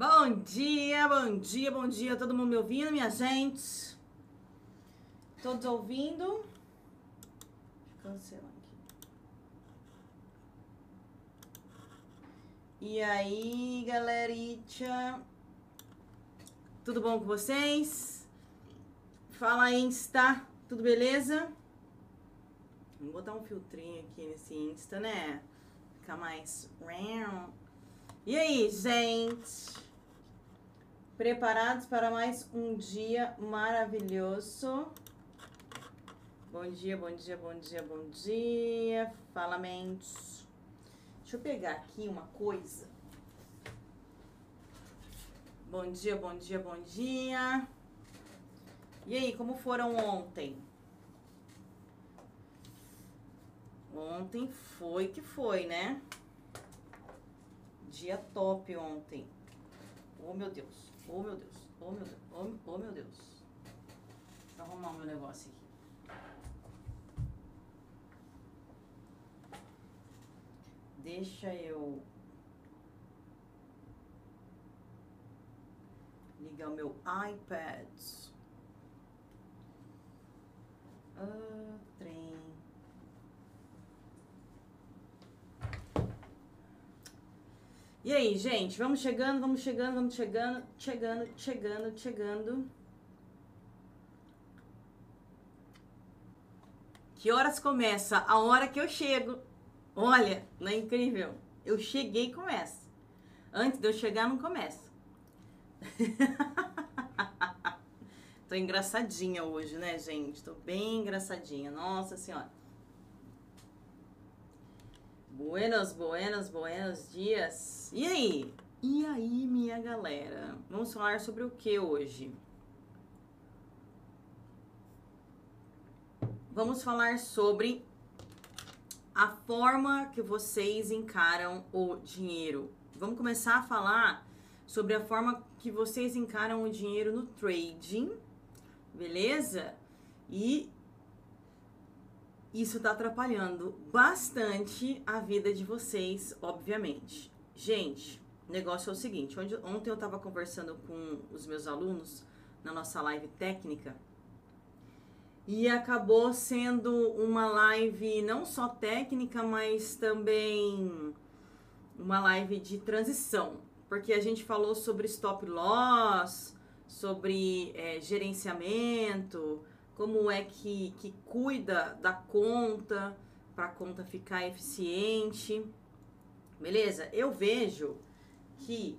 Bom dia, bom dia, bom dia. Todo mundo me ouvindo, minha gente? Todos ouvindo? Cancela aqui. E aí, galerinha? Tudo bom com vocês? Fala aí, Insta. Tudo beleza? Vou botar um filtrinho aqui nesse Insta, né? Ficar mais... E aí, gente? Preparados para mais um dia maravilhoso? Bom dia, bom dia, bom dia, bom dia. Fala, mentes. Deixa eu pegar aqui uma coisa. Bom dia, bom dia, bom dia. E aí, como foram ontem? Ontem foi que foi, né? Dia top ontem. Oh, meu Deus. Oh, meu Deus. Oh, meu Deus. Oh, oh meu Deus. Eu arrumar o meu negócio aqui. Deixa eu ligar o meu iPad. Ah, trem. E aí, gente, vamos chegando, vamos chegando, vamos chegando, chegando, chegando, chegando. Que horas começa? A hora que eu chego. Olha, não é incrível? Eu cheguei e começa. Antes de eu chegar, não começa. Tô engraçadinha hoje, né, gente? Tô bem engraçadinha. Nossa Senhora. Buenos, buenos, buenos dias. E aí? E aí, minha galera? Vamos falar sobre o que hoje? Vamos falar sobre a forma que vocês encaram o dinheiro. Vamos começar a falar sobre a forma que vocês encaram o dinheiro no trading, beleza? E isso está atrapalhando bastante a vida de vocês, obviamente. Gente, o negócio é o seguinte: ontem eu estava conversando com os meus alunos na nossa live técnica e acabou sendo uma live não só técnica, mas também uma live de transição, porque a gente falou sobre stop loss, sobre é, gerenciamento como é que, que cuida da conta para a conta ficar eficiente. Beleza? Eu vejo que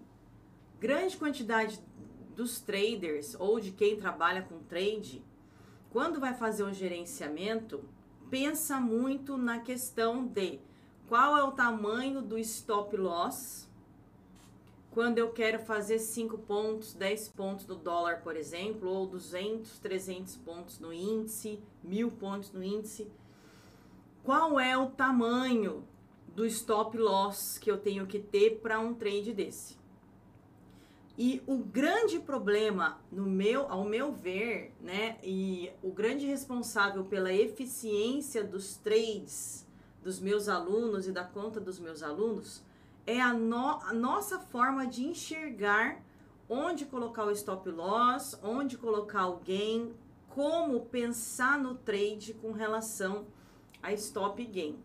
grande quantidade dos traders ou de quem trabalha com trade, quando vai fazer um gerenciamento, pensa muito na questão de qual é o tamanho do stop loss quando eu quero fazer 5 pontos, 10 pontos do dólar, por exemplo, ou 200, 300 pontos no índice, 1000 pontos no índice, qual é o tamanho do stop loss que eu tenho que ter para um trade desse? E o grande problema, no meu, ao meu ver, né, e o grande responsável pela eficiência dos trades dos meus alunos e da conta dos meus alunos é a, no, a nossa forma de enxergar onde colocar o stop loss, onde colocar o gain, como pensar no trade com relação a stop gain.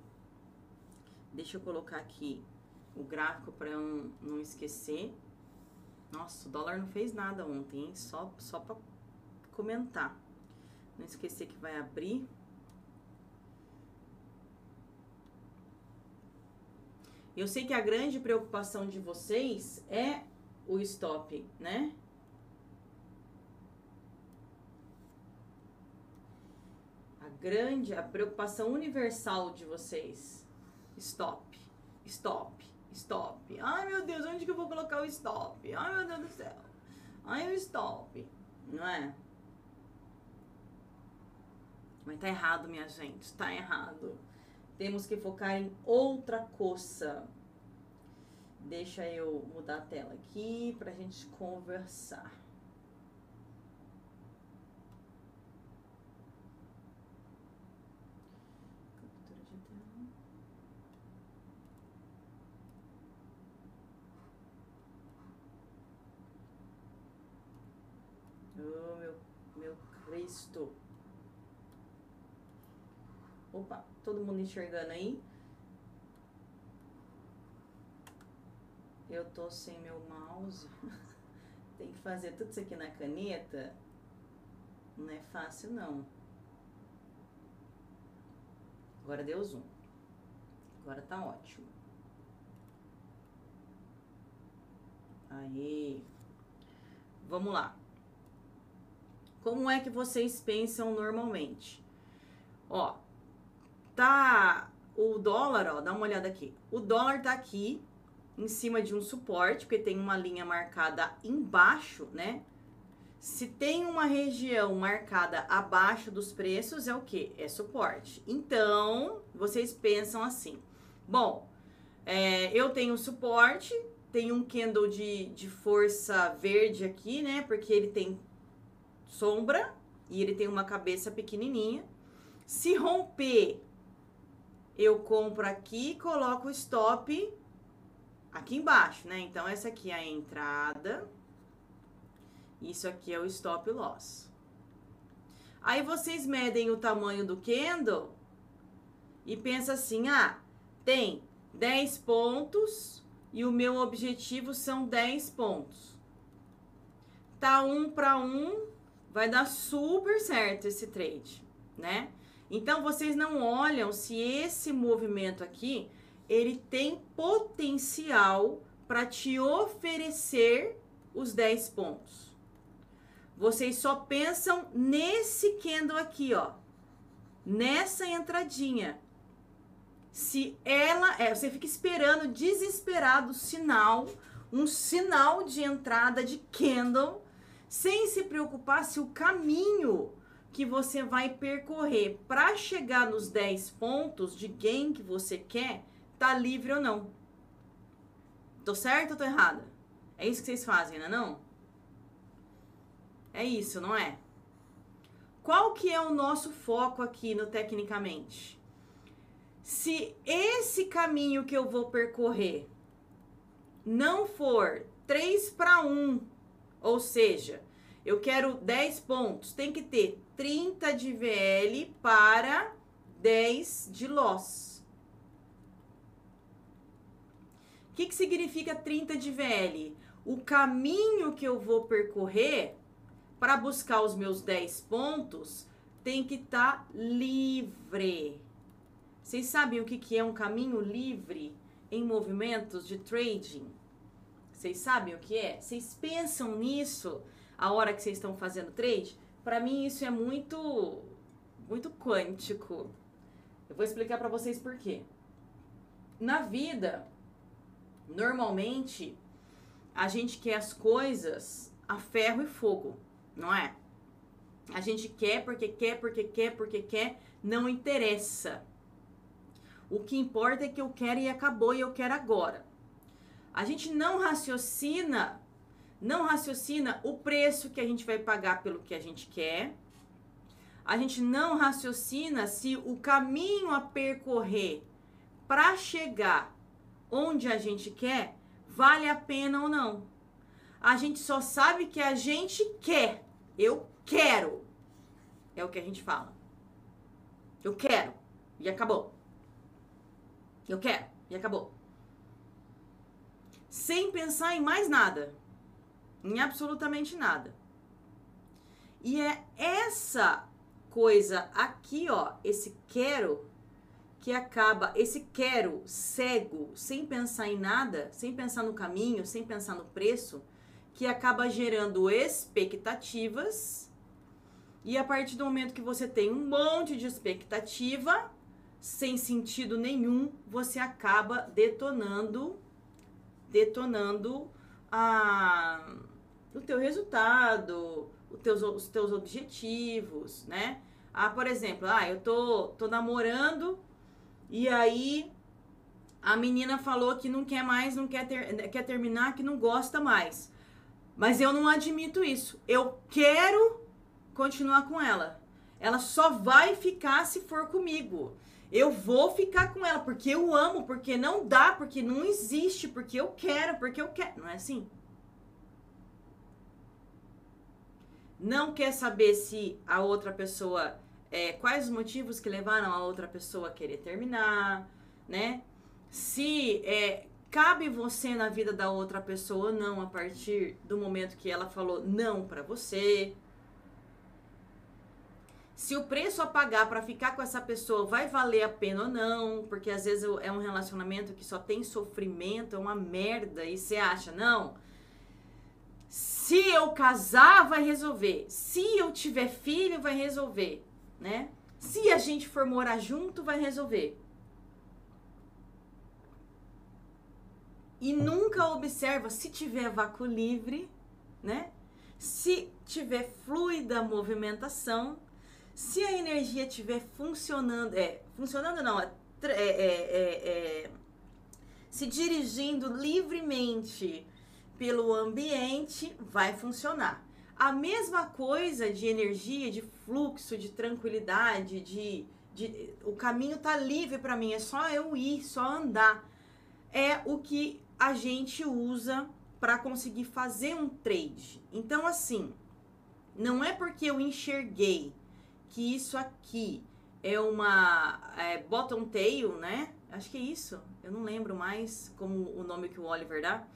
Deixa eu colocar aqui o gráfico para eu não, esquecer. Nossa, o dólar não fez nada ontem, hein? Só, só para comentar. Não esquecer que vai abrir. Eu sei que a grande preocupação de vocês é o stop, né? A grande, a preocupação universal de vocês. Stop, stop, stop. Ai meu Deus, onde que eu vou colocar o stop? Ai meu Deus do céu. Ai o stop, não é? Mas tá errado, minha gente, tá errado. Temos que focar em outra coisa. Deixa eu mudar a tela aqui para a gente conversar. Oh, meu, meu Cristo. Todo mundo enxergando aí? Eu tô sem meu mouse. Tem que fazer tudo isso aqui na caneta. Não é fácil não. Agora deu zoom. Agora tá ótimo. Aí. Vamos lá. Como é que vocês pensam normalmente? Ó, tá o dólar, ó, dá uma olhada aqui. O dólar tá aqui em cima de um suporte, porque tem uma linha marcada embaixo, né? Se tem uma região marcada abaixo dos preços, é o que? É suporte. Então, vocês pensam assim: bom, é, eu tenho suporte, tem um candle de, de força verde aqui, né? Porque ele tem sombra e ele tem uma cabeça pequenininha. Se romper, eu compro aqui coloco o stop aqui embaixo, né? Então, essa aqui é a entrada. Isso aqui é o stop loss. Aí vocês medem o tamanho do candle e pensa assim: ah, tem 10 pontos e o meu objetivo são 10 pontos. Tá um para um, vai dar super certo esse trade, né? Então vocês não olham se esse movimento aqui ele tem potencial para te oferecer os 10 pontos. Vocês só pensam nesse candle aqui, ó. Nessa entradinha. Se ela é, você fica esperando desesperado sinal, um sinal de entrada de candle, sem se preocupar se o caminho que você vai percorrer para chegar nos 10 pontos de gain que você quer tá livre ou não. Tô certo ou tô errada? É isso que vocês fazem, não é não? É isso, não é? Qual que é o nosso foco aqui no Tecnicamente? Se esse caminho que eu vou percorrer não for 3 para 1, ou seja, eu quero 10 pontos, tem que ter 30 de VL para 10 de loss. que, que significa 30 de VL? O caminho que eu vou percorrer para buscar os meus 10 pontos tem que estar tá livre. Vocês sabem o que, que é um caminho livre em movimentos de trading? Vocês sabem o que é? Vocês pensam nisso a hora que vocês estão fazendo trade? Para mim isso é muito muito quântico. Eu vou explicar para vocês por quê. Na vida, Normalmente, a gente quer as coisas a ferro e fogo, não é? A gente quer porque quer, porque quer, porque quer, não interessa. O que importa é que eu quero e acabou e eu quero agora. A gente não raciocina, não raciocina o preço que a gente vai pagar pelo que a gente quer. A gente não raciocina se o caminho a percorrer para chegar onde a gente quer, vale a pena ou não. A gente só sabe que a gente quer. Eu quero. É o que a gente fala. Eu quero. E acabou. Eu quero. E acabou. Sem pensar em mais nada. Em absolutamente nada. E é essa coisa aqui, ó, esse quero que acaba esse quero cego, sem pensar em nada, sem pensar no caminho, sem pensar no preço, que acaba gerando expectativas. E a partir do momento que você tem um monte de expectativa, sem sentido nenhum, você acaba detonando detonando a, o teu resultado, os teus, os teus objetivos, né? Ah, por exemplo, ah, eu tô, tô namorando e aí a menina falou que não quer mais, não quer, ter, quer terminar, que não gosta mais. Mas eu não admito isso. Eu quero continuar com ela. Ela só vai ficar se for comigo. Eu vou ficar com ela porque eu amo, porque não dá, porque não existe, porque eu quero, porque eu quero. Não é assim? Não quer saber se a outra pessoa. É, quais os motivos que levaram a outra pessoa a querer terminar, né? Se é, cabe você na vida da outra pessoa ou não a partir do momento que ela falou não para você. Se o preço a pagar para ficar com essa pessoa vai valer a pena ou não, porque às vezes é um relacionamento que só tem sofrimento, é uma merda, e você acha, não, se eu casar vai resolver, se eu tiver filho vai resolver, né? Se a gente for morar junto vai resolver. E nunca observa se tiver vácuo livre, né? Se tiver fluida movimentação, se a energia estiver funcionando, é, funcionando não, é, é, é, é, se dirigindo livremente pelo ambiente, vai funcionar. A mesma coisa de energia, de fluxo, de tranquilidade, de, de o caminho tá livre para mim, é só eu ir, só andar. É o que a gente usa para conseguir fazer um trade. Então, assim, não é porque eu enxerguei que isso aqui é uma é, bottom tail, né? Acho que é isso. Eu não lembro mais como o nome que o Oliver dá.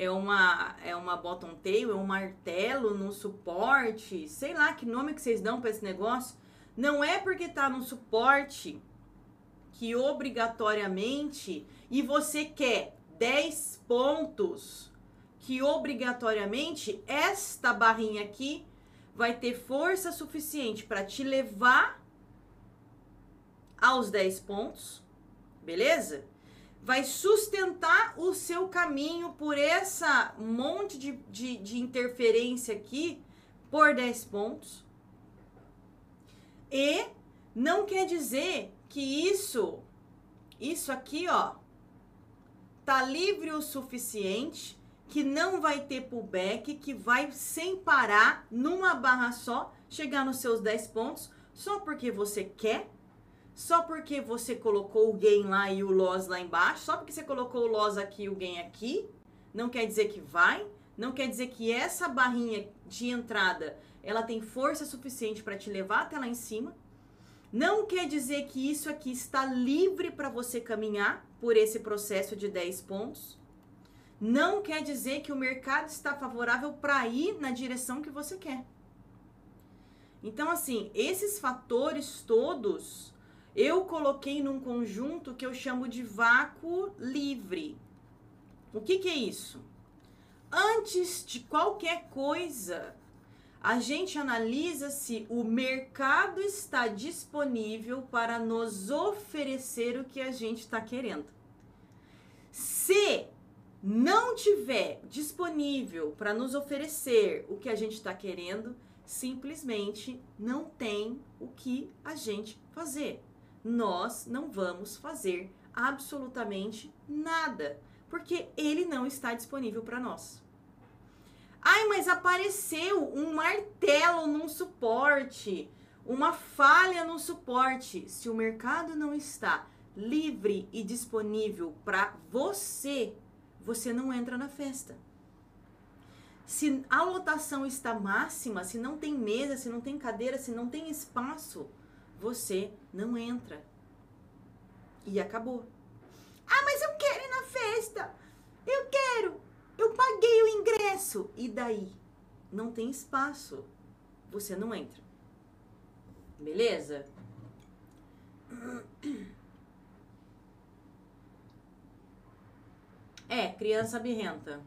É uma, é uma bottom tail, é um martelo no suporte, sei lá que nome que vocês dão para esse negócio. Não é porque tá no suporte que obrigatoriamente e você quer 10 pontos que obrigatoriamente esta barrinha aqui vai ter força suficiente para te levar aos 10 pontos, beleza? Vai sustentar o seu caminho por essa monte de, de, de interferência aqui por 10 pontos. E não quer dizer que isso, isso aqui, ó, tá livre o suficiente que não vai ter pullback, que vai sem parar, numa barra só, chegar nos seus 10 pontos, só porque você quer, só porque você colocou o gain lá e o loss lá embaixo, só porque você colocou o loss aqui e o gain aqui, não quer dizer que vai, não quer dizer que essa barrinha de entrada, ela tem força suficiente para te levar até lá em cima. Não quer dizer que isso aqui está livre para você caminhar por esse processo de 10 pontos não quer dizer que o mercado está favorável para ir na direção que você quer. Então, assim, esses fatores todos eu coloquei num conjunto que eu chamo de vácuo livre. O que, que é isso? Antes de qualquer coisa, a gente analisa se o mercado está disponível para nos oferecer o que a gente está querendo. Se não tiver disponível para nos oferecer o que a gente está querendo, simplesmente não tem o que a gente fazer. Nós não vamos fazer absolutamente nada, porque ele não está disponível para nós. Ai, mas apareceu um martelo num suporte, uma falha no suporte. Se o mercado não está livre e disponível para você você não entra na festa. Se a lotação está máxima, se não tem mesa, se não tem cadeira, se não tem espaço, você não entra. E acabou. Ah, mas eu quero ir na festa. Eu quero. Eu paguei o ingresso. E daí? Não tem espaço. Você não entra. Beleza? É, criança birrenta.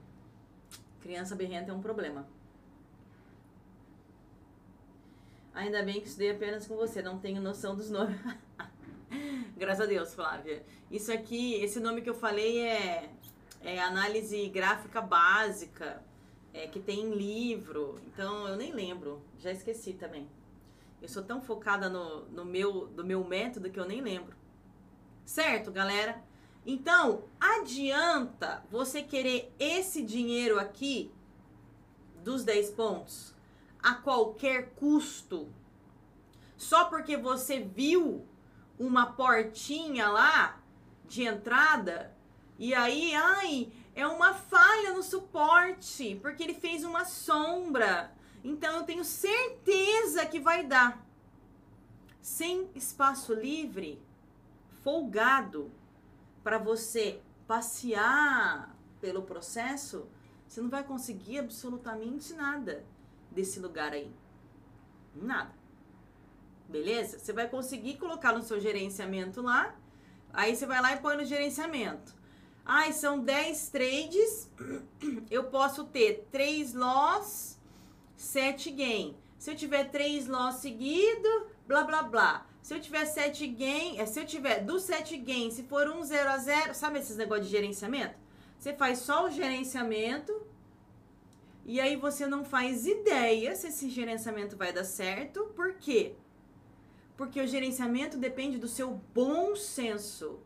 Criança birrenta é um problema. Ainda bem que estudei apenas com você, não tenho noção dos nomes. Graças a Deus, Flávia. Isso aqui, esse nome que eu falei é, é análise gráfica básica, é, que tem em livro. Então eu nem lembro, já esqueci também. Eu sou tão focada no, no meu, do meu método que eu nem lembro. Certo, galera? Então, adianta você querer esse dinheiro aqui dos 10 pontos a qualquer custo, só porque você viu uma portinha lá de entrada e aí, ai, é uma falha no suporte, porque ele fez uma sombra. Então eu tenho certeza que vai dar. Sem espaço livre, folgado, para você passear pelo processo, você não vai conseguir absolutamente nada desse lugar aí. Nada. Beleza? Você vai conseguir colocar no seu gerenciamento lá. Aí você vai lá e põe no gerenciamento. Ai, são 10 trades. Eu posso ter 3 loss, 7 gain. Se eu tiver 3 loss seguido, blá blá blá. Se eu tiver 7 gain, é, se eu tiver do 7 gain, se for 1 0 a 0, sabe esses negócios de gerenciamento? Você faz só o gerenciamento e aí você não faz ideia se esse gerenciamento vai dar certo. Por quê? Porque o gerenciamento depende do seu bom senso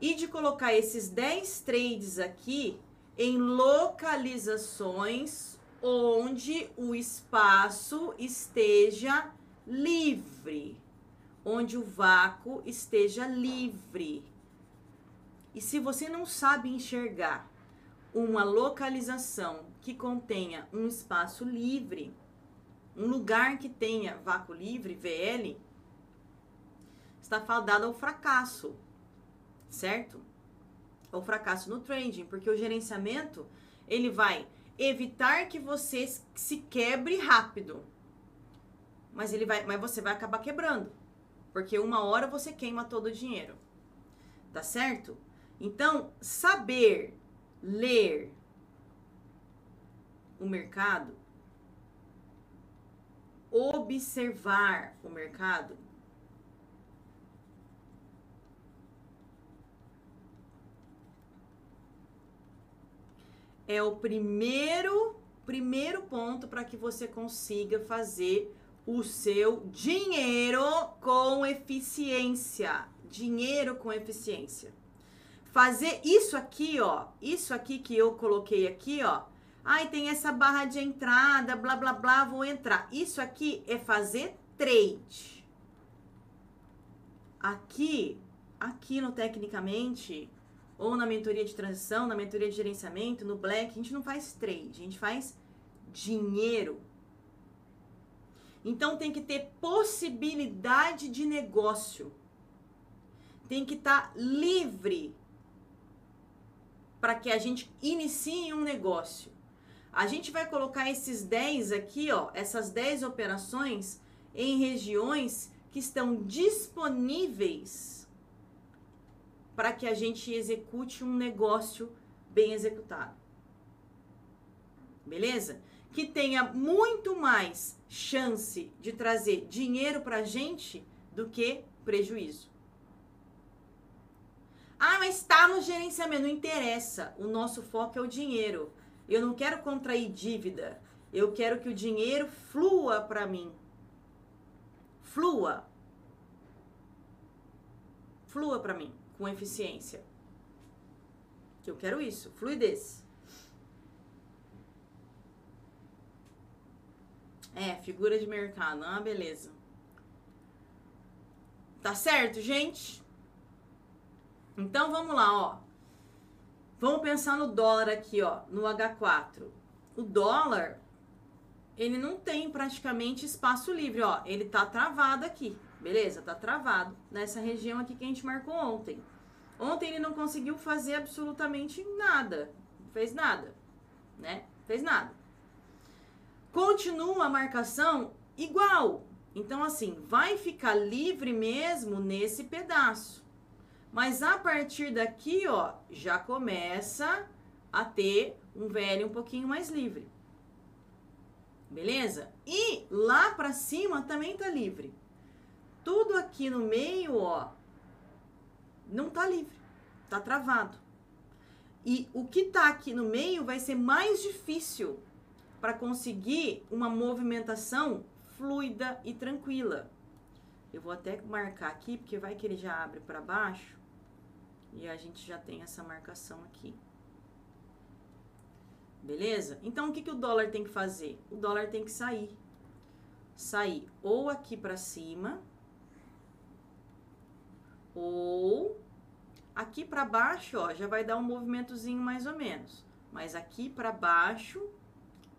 e de colocar esses 10 trades aqui em localizações onde o espaço esteja livre, onde o vácuo esteja livre. E se você não sabe enxergar uma localização que contenha um espaço livre, um lugar que tenha vácuo livre, VL, está fadado ao fracasso certo? Ou fracasso no trading, porque o gerenciamento ele vai evitar que você se quebre rápido. Mas ele vai, mas você vai acabar quebrando, porque uma hora você queima todo o dinheiro. Tá certo? Então, saber ler o mercado, observar o mercado é o primeiro primeiro ponto para que você consiga fazer o seu dinheiro com eficiência. Dinheiro com eficiência. Fazer isso aqui, ó, isso aqui que eu coloquei aqui, ó. Ai, tem essa barra de entrada, blá blá blá, vou entrar. Isso aqui é fazer trade. Aqui, aqui no tecnicamente, ou na mentoria de transição, na mentoria de gerenciamento, no Black, a gente não faz trade, a gente faz dinheiro. Então tem que ter possibilidade de negócio. Tem que estar tá livre para que a gente inicie um negócio. A gente vai colocar esses 10 aqui, ó, essas 10 operações em regiões que estão disponíveis para que a gente execute um negócio bem executado. Beleza? Que tenha muito mais chance de trazer dinheiro para a gente do que prejuízo. Ah, mas está no gerenciamento. Não interessa. O nosso foco é o dinheiro. Eu não quero contrair dívida. Eu quero que o dinheiro flua para mim. Flua. Flua para mim com eficiência. Que eu quero isso, fluidez. É, figura de mercado. Ah, beleza. Tá certo, gente? Então vamos lá, ó. Vamos pensar no dólar aqui, ó, no H4. O dólar, ele não tem praticamente espaço livre, ó. Ele tá travado aqui. Beleza? Tá travado nessa região aqui que a gente marcou ontem. Ontem ele não conseguiu fazer absolutamente nada. Fez nada, né? Fez nada. Continua a marcação igual. Então, assim, vai ficar livre mesmo nesse pedaço. Mas a partir daqui, ó, já começa a ter um velho um pouquinho mais livre. Beleza? E lá para cima também tá livre tudo aqui no meio, ó, não tá livre, tá travado. E o que tá aqui no meio vai ser mais difícil para conseguir uma movimentação fluida e tranquila. Eu vou até marcar aqui, porque vai que ele já abre para baixo e a gente já tem essa marcação aqui. Beleza? Então, o que, que o dólar tem que fazer? O dólar tem que sair. Sair ou aqui para cima, ou aqui para baixo, ó, já vai dar um movimentozinho mais ou menos. Mas aqui para baixo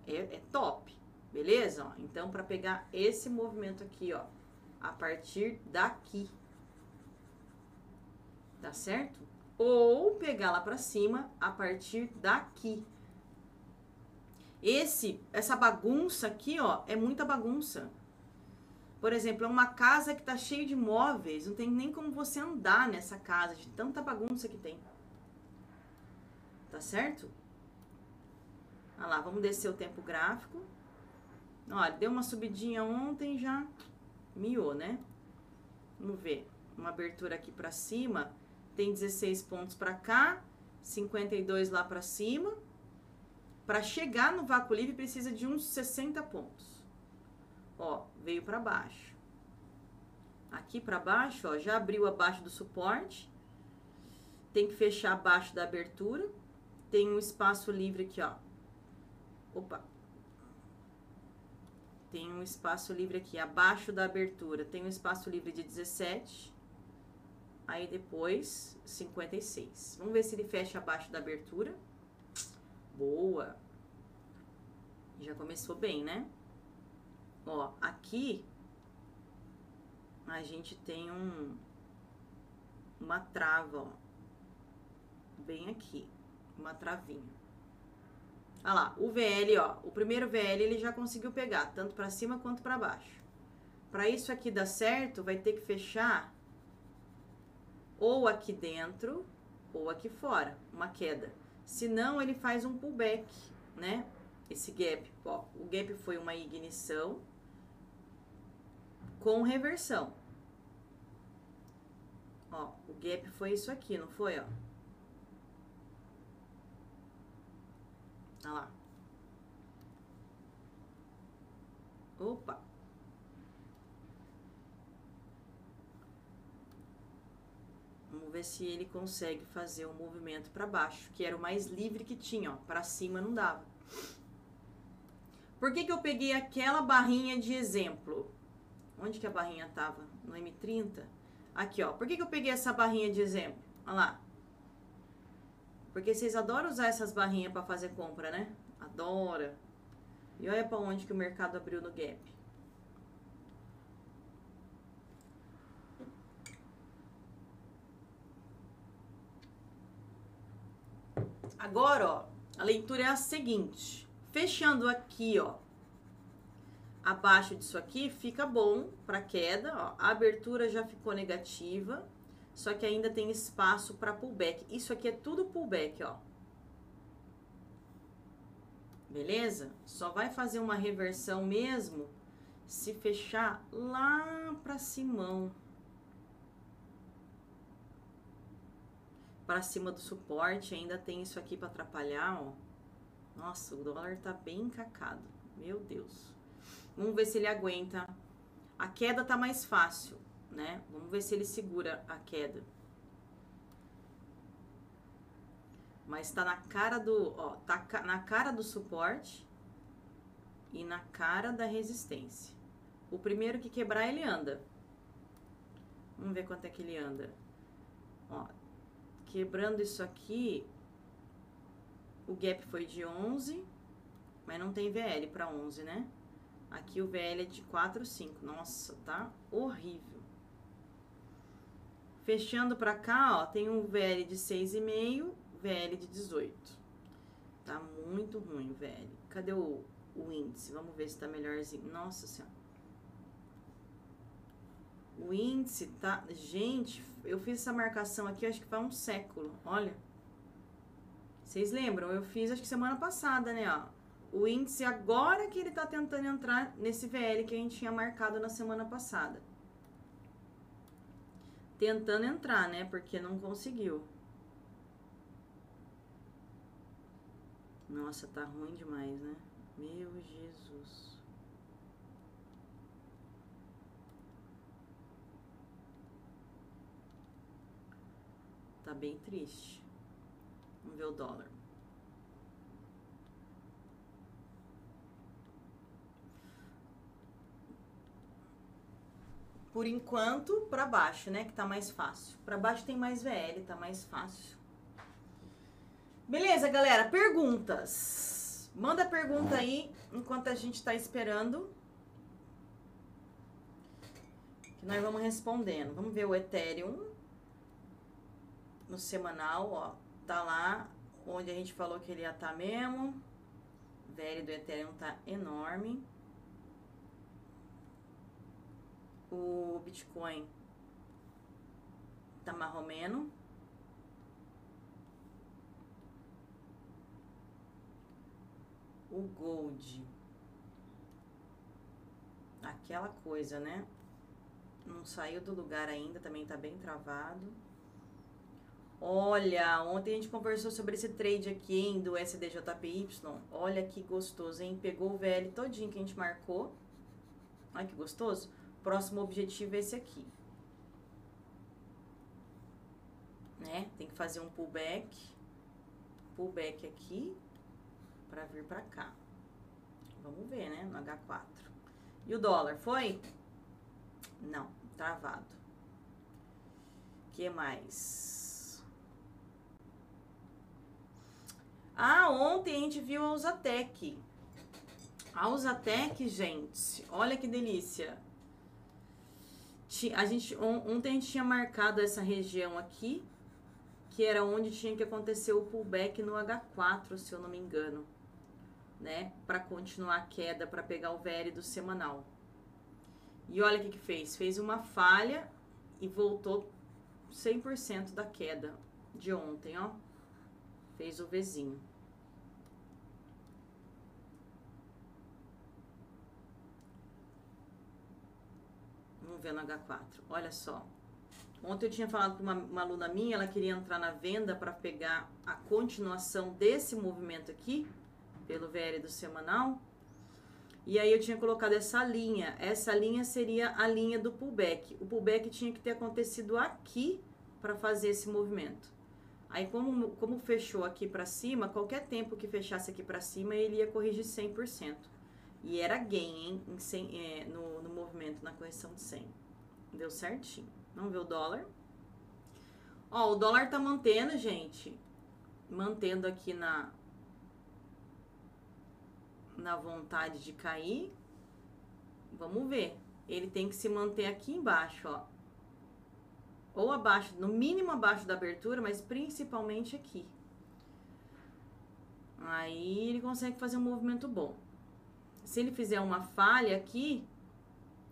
é, é top, Beleza? Então, para pegar esse movimento aqui, ó, a partir daqui. Tá certo? Ou pegar lá para cima a partir daqui. Esse, essa bagunça aqui, ó, é muita bagunça. Por exemplo, é uma casa que tá cheia de móveis, não tem nem como você andar nessa casa de tanta bagunça que tem. Tá certo? Olha lá, vamos descer o tempo gráfico. Olha, deu uma subidinha ontem já miou, né? Vamos ver. Uma abertura aqui para cima, tem 16 pontos para cá, 52 lá para cima. Para chegar no vácuo livre precisa de uns 60 pontos. Ó, veio para baixo. Aqui para baixo, ó, já abriu abaixo do suporte. Tem que fechar abaixo da abertura. Tem um espaço livre aqui, ó. Opa. Tem um espaço livre aqui abaixo da abertura. Tem um espaço livre de 17. Aí depois, 56. Vamos ver se ele fecha abaixo da abertura. Boa. Já começou bem, né? Ó, aqui a gente tem um uma trava, ó. Bem aqui, uma travinha. Olha lá, o VL, ó, o primeiro VL ele já conseguiu pegar, tanto para cima quanto para baixo. Para isso aqui dar certo, vai ter que fechar ou aqui dentro ou aqui fora, uma queda. Senão ele faz um pullback, né? Esse gap, ó, o gap foi uma ignição com reversão. Ó, o gap foi isso aqui, não foi, ó? Olha lá. Opa. Ver se ele consegue fazer o um movimento para baixo, que era o mais livre que tinha, ó. Para cima não dava. Por que, que eu peguei aquela barrinha de exemplo? Onde que a barrinha tava? No M30? Aqui, ó. Por que, que eu peguei essa barrinha de exemplo? Olha lá. Porque vocês adoram usar essas barrinhas para fazer compra, né? Adora. E olha para onde que o mercado abriu no Gap. Agora, ó, a leitura é a seguinte. Fechando aqui, ó, abaixo disso aqui, fica bom para queda, ó. A abertura já ficou negativa só que ainda tem espaço para pullback. Isso aqui é tudo pullback, ó. Beleza? Só vai fazer uma reversão mesmo se fechar lá para cima. Para cima do suporte, ainda tem isso aqui para atrapalhar, ó. Nossa, o dólar tá bem encacado. Meu Deus. Vamos ver se ele aguenta. A queda tá mais fácil né? Vamos ver se ele segura a queda. Mas tá na cara do, ó, tá na cara do suporte e na cara da resistência. O primeiro que quebrar, ele anda. Vamos ver quanto é que ele anda. Ó, quebrando isso aqui, o gap foi de 11, mas não tem VL para 11, né? Aqui o VL é de 4, 5. Nossa, tá horrível. Fechando para cá, ó, tem um VL de 6,5, VL de 18. Tá muito ruim o VL. Cadê o, o índice? Vamos ver se tá melhorzinho. Nossa Senhora. O índice tá... Gente, eu fiz essa marcação aqui, acho que faz um século. Olha. Vocês lembram? Eu fiz, acho que semana passada, né, ó. O índice agora que ele tá tentando entrar nesse VL que a gente tinha marcado na semana passada tentando entrar, né? Porque não conseguiu. Nossa, tá ruim demais, né? Meu Jesus. Tá bem triste. Vamos ver o dólar. por enquanto, para baixo, né? Que tá mais fácil. Para baixo tem mais VL, tá mais fácil. Beleza, galera? Perguntas. Manda pergunta aí enquanto a gente tá esperando. Que nós vamos respondendo. Vamos ver o Ethereum no semanal, ó. Tá lá onde a gente falou que ele ia estar tá mesmo. Velho do Ethereum tá enorme. O Bitcoin tá marromeno. O Gold. Aquela coisa, né? Não saiu do lugar ainda, também tá bem travado. Olha, ontem a gente conversou sobre esse trade aqui, hein, do SDJPY. Olha que gostoso, hein? Pegou o VL todinho que a gente marcou. Olha que gostoso. Próximo objetivo é esse aqui. Né? Tem que fazer um pullback. Pullback aqui para vir para cá. Vamos ver, né, no H4. E o dólar foi? Não, travado. Que mais? Ah, ontem a gente viu a Usatec. A Usatec, gente, olha que delícia. A gente, ontem a gente tinha marcado essa região aqui, que era onde tinha que acontecer o pullback no H4, se eu não me engano, né? Para continuar a queda, para pegar o VL do semanal. E olha o que, que fez: fez uma falha e voltou 100% da queda de ontem, ó. Fez o Vzinho. Vamos ver no H4. Olha só. Ontem eu tinha falado com uma, uma aluna minha, ela queria entrar na venda para pegar a continuação desse movimento aqui, pelo VL do semanal. E aí eu tinha colocado essa linha. Essa linha seria a linha do pullback. O pullback tinha que ter acontecido aqui para fazer esse movimento. Aí, como, como fechou aqui para cima, qualquer tempo que fechasse aqui para cima, ele ia corrigir 100%. E era gain, hein, em 100, é, no, no movimento, na correção de 100. Deu certinho. Vamos ver o dólar. Ó, o dólar tá mantendo, gente. Mantendo aqui na na vontade de cair. Vamos ver. Ele tem que se manter aqui embaixo, ó ou abaixo, no mínimo abaixo da abertura, mas principalmente aqui. Aí ele consegue fazer um movimento bom. Se ele fizer uma falha aqui,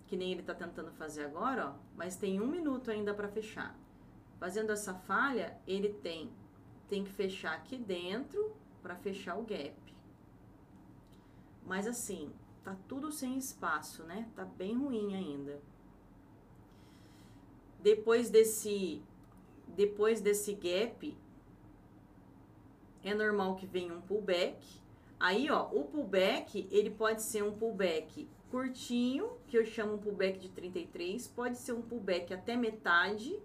que nem ele está tentando fazer agora, ó, mas tem um minuto ainda para fechar. Fazendo essa falha, ele tem, tem que fechar aqui dentro para fechar o gap. Mas assim, tá tudo sem espaço, né? Tá bem ruim ainda. Depois desse depois desse gap é normal que venha um pullback. Aí, ó, o pullback, ele pode ser um pullback curtinho, que eu chamo um pullback de 33, pode ser um pullback até metade,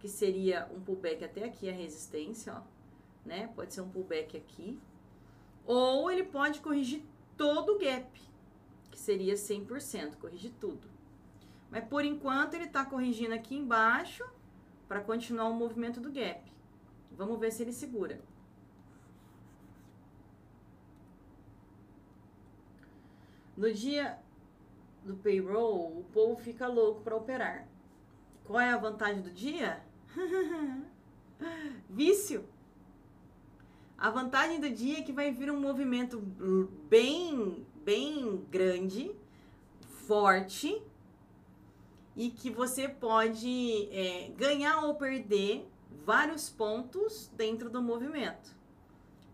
que seria um pullback até aqui a resistência, ó, né? Pode ser um pullback aqui. Ou ele pode corrigir todo o gap, que seria 100%, corrigir tudo. Mas por enquanto ele está corrigindo aqui embaixo para continuar o movimento do gap. Vamos ver se ele segura. No dia do payroll, o povo fica louco para operar. Qual é a vantagem do dia? Vício. A vantagem do dia é que vai vir um movimento bem, bem grande, forte, e que você pode é, ganhar ou perder vários pontos dentro do movimento.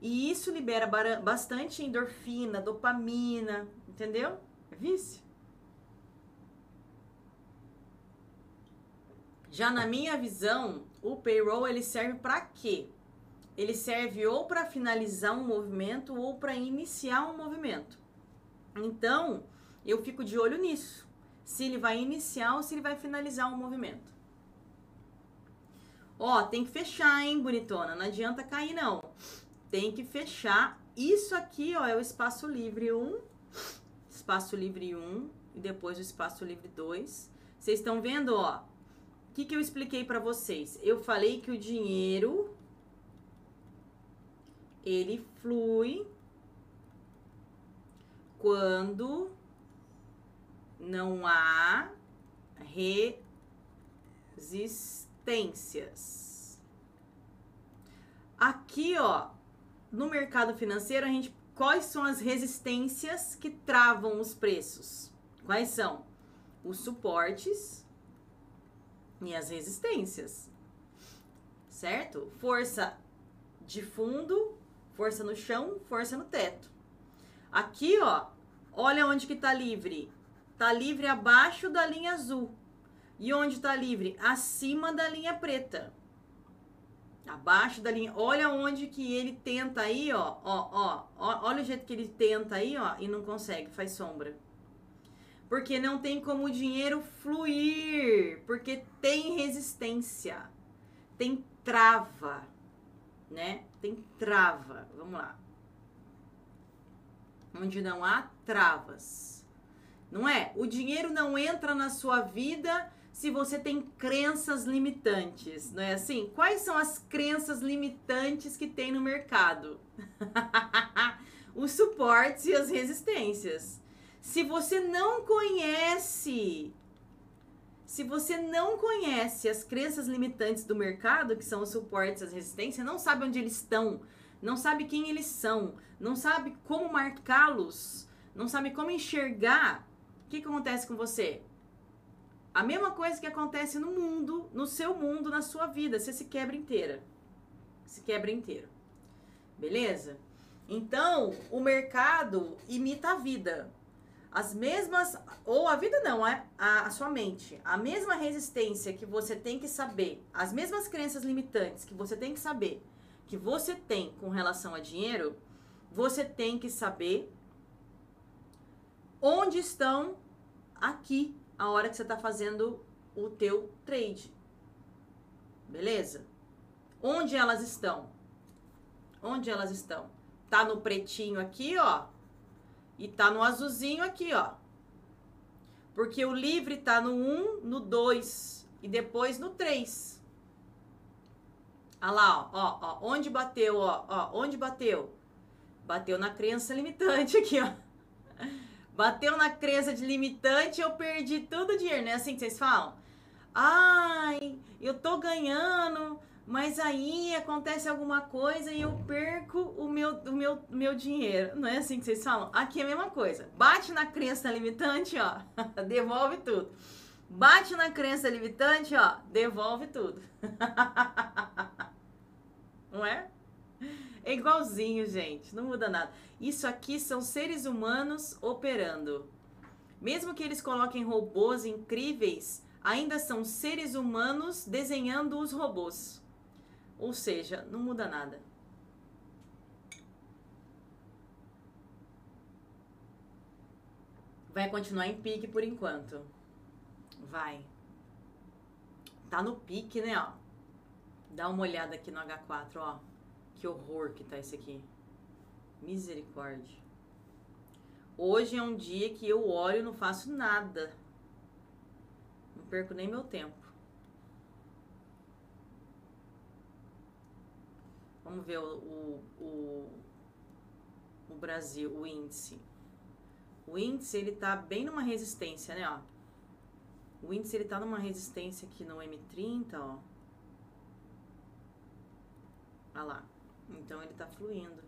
E isso libera bastante endorfina, dopamina, entendeu? É vício. Já na minha visão, o payroll ele serve para quê? Ele serve ou para finalizar um movimento ou para iniciar um movimento. Então, eu fico de olho nisso se ele vai iniciar ou se ele vai finalizar o movimento. Ó, tem que fechar, hein, bonitona? Não adianta cair, não. Tem que fechar. Isso aqui, ó, é o espaço livre 1, espaço livre 1 e depois o espaço livre 2. Vocês estão vendo, ó? O que, que eu expliquei para vocês? Eu falei que o dinheiro ele flui quando não há resistências. Aqui, ó, no mercado financeiro, a gente quais são as resistências que travam os preços? Quais são? Os suportes e as resistências. Certo? Força de fundo, força no chão, força no teto. Aqui, ó, olha onde que tá livre. Tá livre abaixo da linha azul. E onde tá livre? Acima da linha preta. Abaixo da linha. Olha onde que ele tenta aí, ó, ó, ó. Olha o jeito que ele tenta aí, ó, e não consegue, faz sombra. Porque não tem como o dinheiro fluir, porque tem resistência. Tem trava né? Tem trava. Vamos lá. Onde não há travas. Não é? O dinheiro não entra na sua vida se você tem crenças limitantes, não é assim? Quais são as crenças limitantes que tem no mercado? Os suportes e as resistências. Se você não conhece se você não conhece as crenças limitantes do mercado, que são os suportes, as resistências, não sabe onde eles estão, não sabe quem eles são, não sabe como marcá-los, não sabe como enxergar, que, que acontece com você? A mesma coisa que acontece no mundo, no seu mundo, na sua vida, você se quebra inteira. Se quebra inteiro. Beleza? Então, o mercado imita a vida as mesmas, ou a vida não, é a, a, sua mente, a mesma resistência que você tem que saber, as mesmas crenças limitantes que você tem que saber, que você tem com relação a dinheiro, você tem que saber onde estão aqui a hora que você está fazendo o teu trade. Beleza? Onde elas estão? Onde elas estão? Tá no pretinho aqui, ó, e tá no azulzinho aqui, ó. Porque o livre tá no 1, no 2 e depois no 3. Olha lá, ó, ó, ó, onde bateu, ó, ó, onde bateu? Bateu na crença limitante aqui, ó. Bateu na crença de limitante, eu perdi todo o dinheiro, não é assim que vocês falam? Ai, eu tô ganhando, mas aí acontece alguma coisa e eu perco o meu, o meu, meu dinheiro. Não é assim que vocês falam? Aqui é a mesma coisa. Bate na crença limitante, ó, devolve tudo. Bate na crença limitante, ó, devolve tudo. não é? É igualzinho, gente, não muda nada. Isso aqui são seres humanos operando. Mesmo que eles coloquem robôs incríveis, ainda são seres humanos desenhando os robôs. Ou seja, não muda nada. Vai continuar em pique por enquanto. Vai. Tá no pique, né, ó. Dá uma olhada aqui no H4, ó. Que horror que tá esse aqui. Misericórdia. Hoje é um dia que eu olho e não faço nada. Não perco nem meu tempo. Vamos ver o, o, o, o Brasil, o índice. O índice, ele tá bem numa resistência, né, ó. O índice, ele tá numa resistência aqui no M30, ó. Olha lá. Então, ele tá fluindo.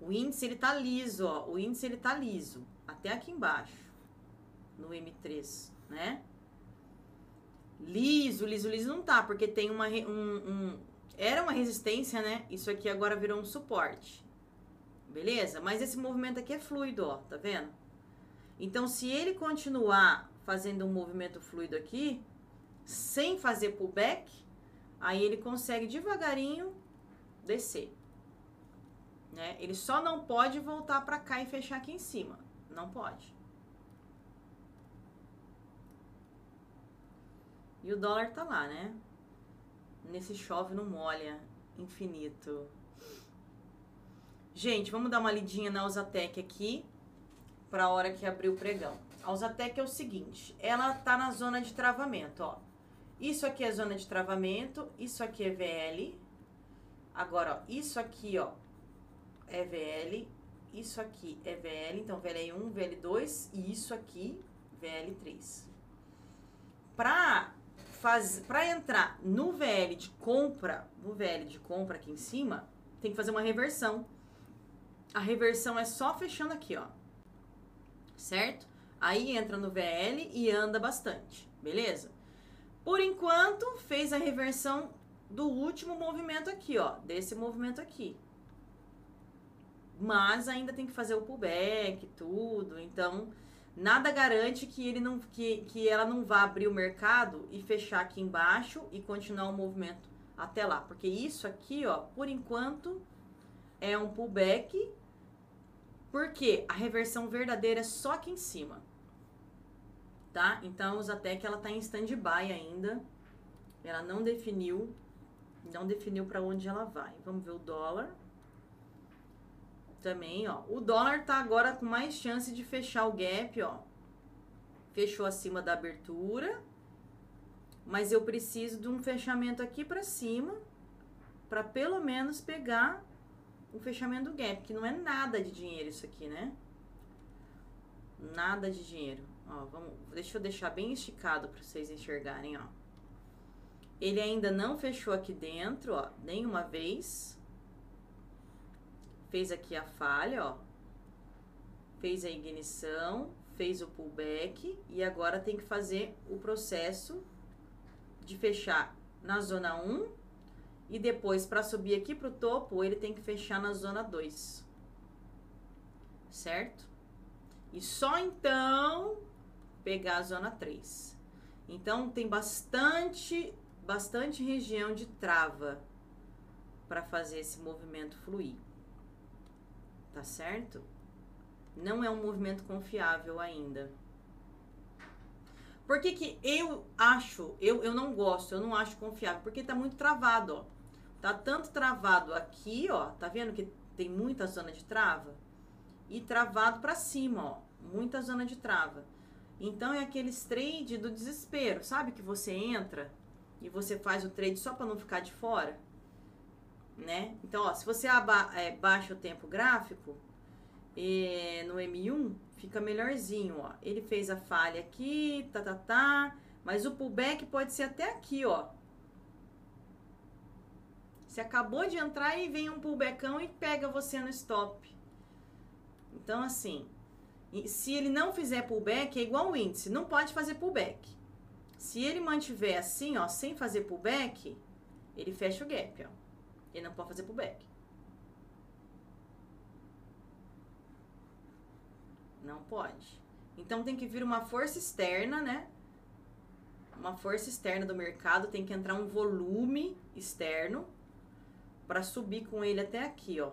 O índice, ele tá liso, ó. O índice, ele tá liso. Até aqui embaixo. No M3, né? liso, liso, liso não tá, porque tem uma um, um, era uma resistência, né? Isso aqui agora virou um suporte. Beleza? Mas esse movimento aqui é fluido, ó, tá vendo? Então, se ele continuar fazendo um movimento fluido aqui, sem fazer pullback, aí ele consegue devagarinho descer. Né? Ele só não pode voltar para cá e fechar aqui em cima. Não pode. E o dólar tá lá, né? Nesse chove não molha infinito. Gente, vamos dar uma lidinha na Usatec aqui para a hora que abrir o pregão. A Usatec é o seguinte, ela tá na zona de travamento, ó. Isso aqui é zona de travamento, isso aqui é VL. Agora, ó, isso aqui, ó, é VL, isso aqui é VL, então VL1, VL2 e isso aqui VL3. Para faz, para entrar no VL de compra, no VL de compra aqui em cima, tem que fazer uma reversão. A reversão é só fechando aqui, ó. Certo? Aí entra no VL e anda bastante, beleza? Por enquanto, fez a reversão do último movimento aqui, ó, desse movimento aqui. Mas ainda tem que fazer o pullback, tudo. Então, nada garante que ele não que, que ela não vá abrir o mercado e fechar aqui embaixo e continuar o movimento até lá, porque isso aqui, ó, por enquanto é um pullback. Porque a reversão verdadeira é só aqui em cima. Tá? Então, até que ela tá em stand-by ainda. Ela não definiu, não definiu para onde ela vai. Vamos ver o dólar. Também, ó. O dólar tá agora com mais chance de fechar o gap, ó. Fechou acima da abertura. Mas eu preciso de um fechamento aqui para cima para pelo menos pegar o fechamento do gap, que não é nada de dinheiro isso aqui, né? Nada de dinheiro. Ó, vamos, deixa eu deixar bem esticado para vocês enxergarem, ó. Ele ainda não fechou aqui dentro, ó, nenhuma vez fez aqui a falha, ó. Fez a ignição, fez o pullback e agora tem que fazer o processo de fechar na zona 1 e depois para subir aqui para o topo, ele tem que fechar na zona 2. Certo? E só então pegar a zona 3. Então tem bastante bastante região de trava para fazer esse movimento fluir tá certo? Não é um movimento confiável ainda. Por que, que eu acho, eu, eu não gosto, eu não acho confiável? Porque tá muito travado, ó. Tá tanto travado aqui, ó. Tá vendo que tem muita zona de trava? E travado para cima, ó. Muita zona de trava. Então é aqueles trade do desespero, sabe? Que você entra e você faz o trade só para não ficar de fora né? Então, ó, se você aba, é, baixa o tempo gráfico é, no M1, fica melhorzinho, ó. Ele fez a falha aqui, tá, tá, tá, mas o pullback pode ser até aqui, ó. Você acabou de entrar e vem um pullbackão e pega você no stop. Então, assim, se ele não fizer pullback, é igual o índice, não pode fazer pullback. Se ele mantiver assim, ó, sem fazer pullback, ele fecha o gap, ó. Ele não pode fazer pullback. Não pode. Então tem que vir uma força externa, né? Uma força externa do mercado, tem que entrar um volume externo para subir com ele até aqui, ó.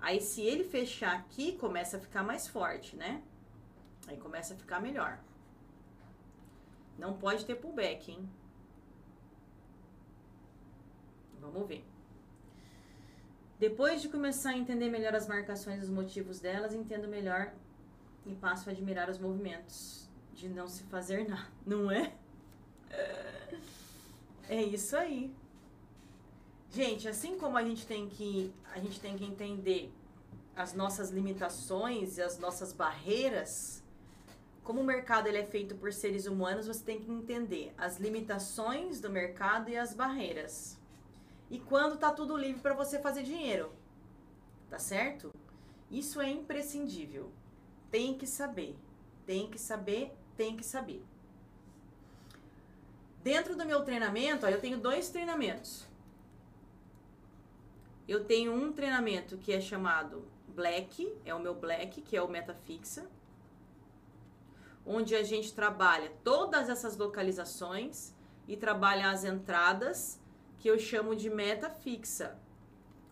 Aí se ele fechar aqui, começa a ficar mais forte, né? Aí começa a ficar melhor. Não pode ter pullback, hein? Vamos ver. Depois de começar a entender melhor as marcações e os motivos delas, entendo melhor e passo a admirar os movimentos de não se fazer nada, não é? É isso aí. Gente, assim como a gente tem que a gente tem que entender as nossas limitações e as nossas barreiras, como o mercado ele é feito por seres humanos, você tem que entender as limitações do mercado e as barreiras e quando tá tudo livre para você fazer dinheiro. Tá certo? Isso é imprescindível. Tem que saber. Tem que saber, tem que saber. Dentro do meu treinamento, ó, eu tenho dois treinamentos. Eu tenho um treinamento que é chamado Black, é o meu Black, que é o Metafixa, onde a gente trabalha todas essas localizações e trabalha as entradas que eu chamo de meta fixa.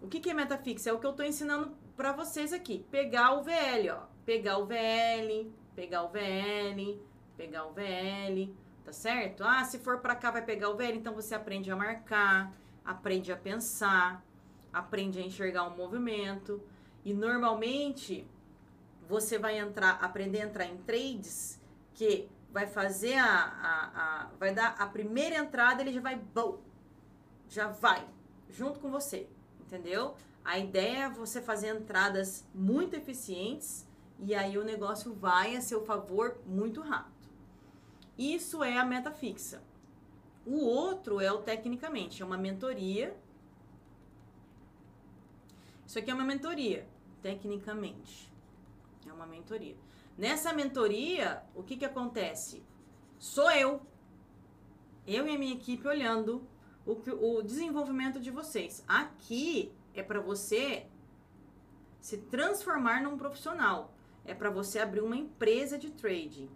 O que, que é meta fixa? É o que eu estou ensinando para vocês aqui. Pegar o VL, ó. Pegar o VL, pegar o VL, pegar o VL, tá certo? Ah, se for para cá vai pegar o VL, então você aprende a marcar, aprende a pensar, aprende a enxergar o movimento. E normalmente você vai entrar, aprender a entrar em trades que vai fazer a, a, a vai dar a primeira entrada, ele já vai bom, já vai junto com você, entendeu? A ideia é você fazer entradas muito eficientes e aí o negócio vai a seu favor muito rápido. Isso é a meta fixa. O outro é o tecnicamente, é uma mentoria. Isso aqui é uma mentoria, tecnicamente. É uma mentoria. Nessa mentoria, o que que acontece? Sou eu, eu e a minha equipe olhando o, o desenvolvimento de vocês. Aqui é para você se transformar num profissional. É para você abrir uma empresa de trading.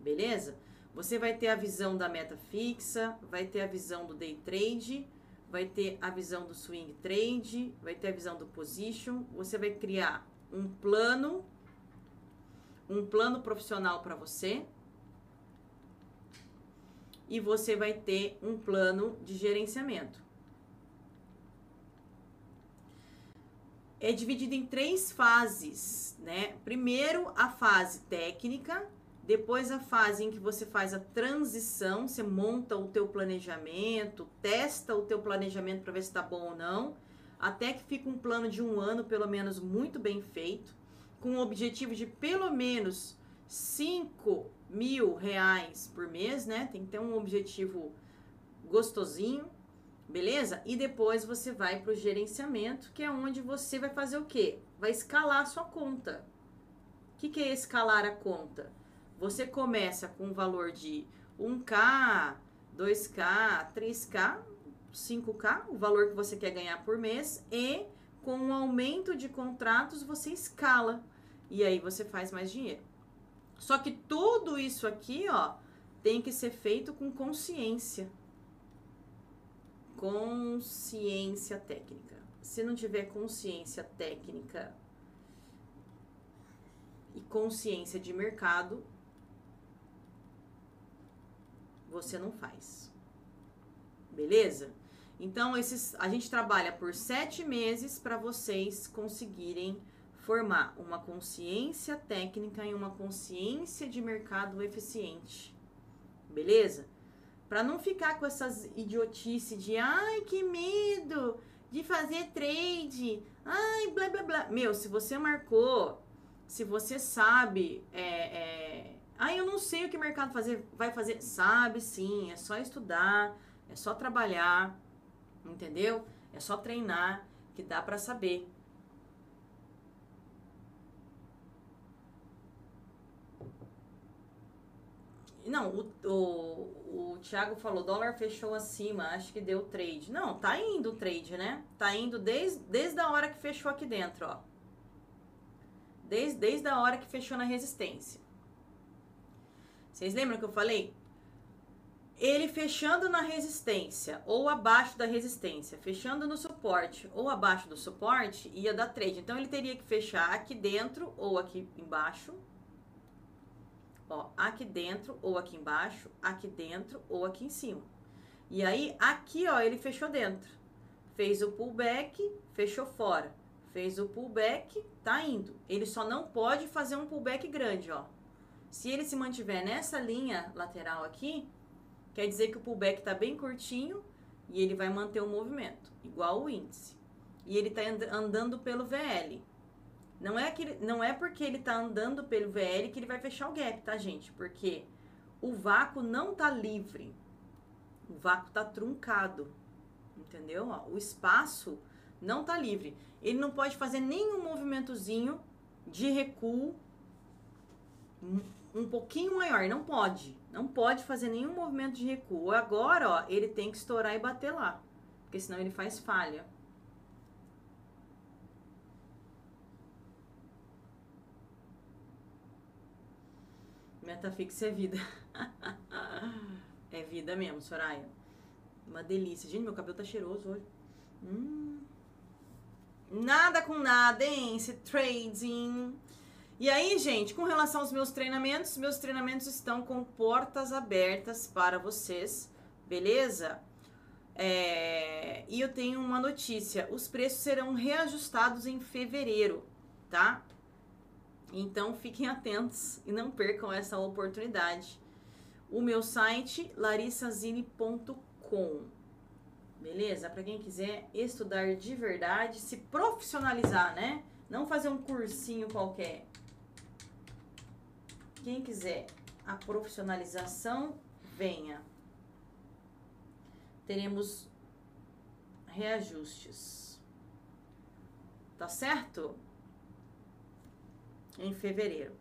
Beleza? Você vai ter a visão da meta fixa, vai ter a visão do day trade, vai ter a visão do swing trade, vai ter a visão do position. Você vai criar um plano, um plano profissional para você. E você vai ter um plano de gerenciamento. É dividido em três fases, né? Primeiro, a fase técnica, depois a fase em que você faz a transição, você monta o teu planejamento, testa o teu planejamento para ver se está bom ou não, até que fica um plano de um ano, pelo menos, muito bem feito, com o objetivo de pelo menos 5 mil reais por mês, né? Tem que ter um objetivo gostosinho, beleza? E depois você vai para o gerenciamento, que é onde você vai fazer o quê? Vai escalar a sua conta. O que, que é escalar a conta? Você começa com um valor de 1K, 2K, 3K, 5K, o valor que você quer ganhar por mês, e com o um aumento de contratos você escala e aí você faz mais dinheiro. Só que tudo isso aqui, ó, tem que ser feito com consciência. Consciência técnica. Se não tiver consciência técnica e consciência de mercado, você não faz. Beleza? Então, esses, a gente trabalha por sete meses para vocês conseguirem formar uma consciência técnica e uma consciência de mercado eficiente. Beleza? Para não ficar com essas idiotice de ai que medo de fazer trade, ai blá blá blá. Meu, se você marcou, se você sabe é, é, ah, eu não sei o que o mercado fazer, vai fazer. Sabe sim, é só estudar, é só trabalhar, entendeu? É só treinar que dá para saber. Não, o, o, o Thiago falou, dólar fechou acima, acho que deu trade. Não, tá indo o trade, né? Tá indo desde, desde a hora que fechou aqui dentro, ó. Desde, desde a hora que fechou na resistência. Vocês lembram que eu falei? Ele fechando na resistência ou abaixo da resistência, fechando no suporte ou abaixo do suporte, ia dar trade. Então ele teria que fechar aqui dentro ou aqui embaixo. Ó, aqui dentro ou aqui embaixo, aqui dentro ou aqui em cima. E aí aqui, ó, ele fechou dentro. Fez o pullback, fechou fora. Fez o pullback, tá indo. Ele só não pode fazer um pullback grande, ó. Se ele se mantiver nessa linha lateral aqui, quer dizer que o pullback está bem curtinho e ele vai manter o movimento, igual o índice. E ele está andando pelo VL. Não é, que, não é porque ele está andando pelo VL que ele vai fechar o gap, tá, gente? Porque o vácuo não está livre. O vácuo está truncado. Entendeu? O espaço não está livre. Ele não pode fazer nenhum movimentozinho de recuo um pouquinho maior. Não pode. Não pode fazer nenhum movimento de recuo. Agora, ó, ele tem que estourar e bater lá. Porque senão ele faz falha. Metafixa é vida. é vida mesmo, Soraya. Uma delícia. Gente, meu cabelo tá cheiroso hoje. Hum. Nada com nada, hein? Esse trading. E aí, gente, com relação aos meus treinamentos, meus treinamentos estão com portas abertas para vocês, beleza? É... E eu tenho uma notícia: os preços serão reajustados em fevereiro, tá? Então fiquem atentos e não percam essa oportunidade. O meu site larissazine.com. Beleza? Para quem quiser estudar de verdade, se profissionalizar, né? Não fazer um cursinho qualquer. Quem quiser a profissionalização, venha. Teremos reajustes. Tá certo? Em fevereiro.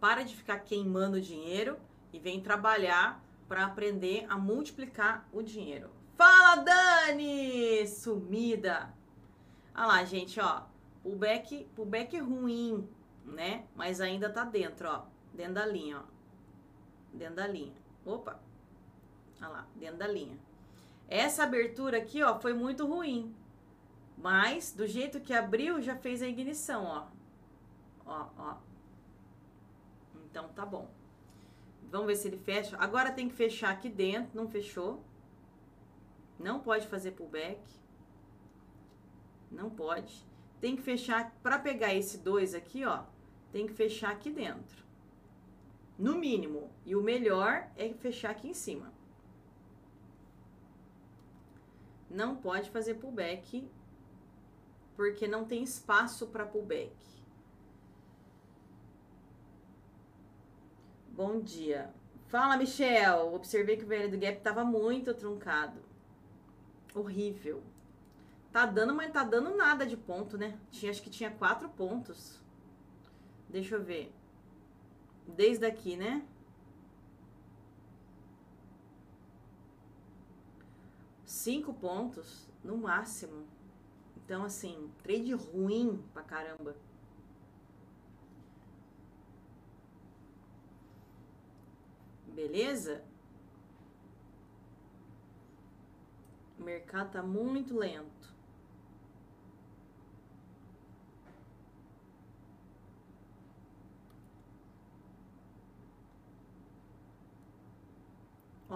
Para de ficar queimando dinheiro e vem trabalhar para aprender a multiplicar o dinheiro. Fala, Dani! Sumida! Olha lá, gente, ó. Pullback, pullback ruim, né? Mas ainda tá dentro, ó. Dentro da linha, ó. Dentro da linha. Opa! Olha lá, dentro da linha. Essa abertura aqui, ó, foi muito ruim. Mas, do jeito que abriu, já fez a ignição, ó. Ó, ó. Então, tá bom. Vamos ver se ele fecha. Agora tem que fechar aqui dentro. Não fechou. Não pode fazer pullback. Não pode. Tem que fechar, para pegar esse 2 aqui, ó, tem que fechar aqui dentro. No mínimo. E o melhor é fechar aqui em cima. Não pode fazer pullback, porque não tem espaço para pullback. Bom dia. Fala, Michel. Observei que o velho do gap estava muito truncado. Horrível. Tá dando, mas tá dando nada de ponto, né? Tinha, acho que tinha quatro pontos. Deixa eu ver. Desde aqui, né? Cinco pontos, no máximo. Então, assim, trade ruim pra caramba. Beleza? O mercado tá muito lento.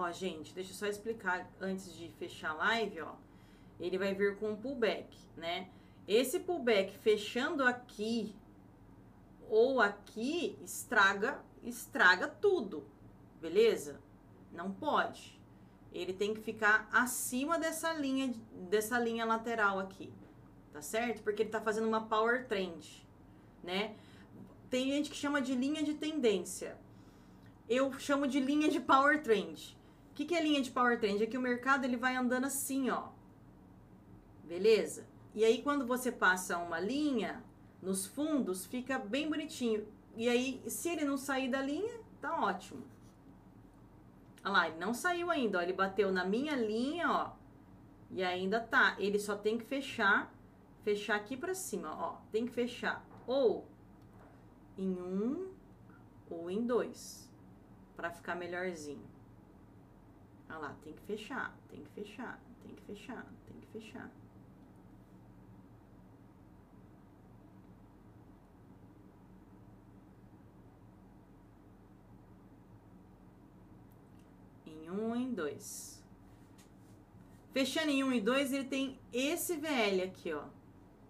Ó, gente, deixa eu só explicar antes de fechar a live, ó. Ele vai vir com um pullback, né? Esse pullback fechando aqui ou aqui estraga, estraga tudo, beleza? Não pode ele tem que ficar acima dessa linha, dessa linha lateral aqui, tá certo? Porque ele tá fazendo uma power trend, né? Tem gente que chama de linha de tendência. Eu chamo de linha de power trend. Que, que é linha de power trend? É que o mercado ele vai andando assim, ó. Beleza? E aí quando você passa uma linha nos fundos, fica bem bonitinho. E aí, se ele não sair da linha, tá ótimo. Olha lá, ele não saiu ainda, ó. Ele bateu na minha linha, ó. E ainda tá. Ele só tem que fechar, fechar aqui pra cima, ó. Tem que fechar ou em um ou em dois. Pra ficar melhorzinho. Olha lá, tem que fechar, tem que fechar, tem que fechar, tem que fechar. um em dois. Fechando em um e dois, ele tem esse VL aqui, ó,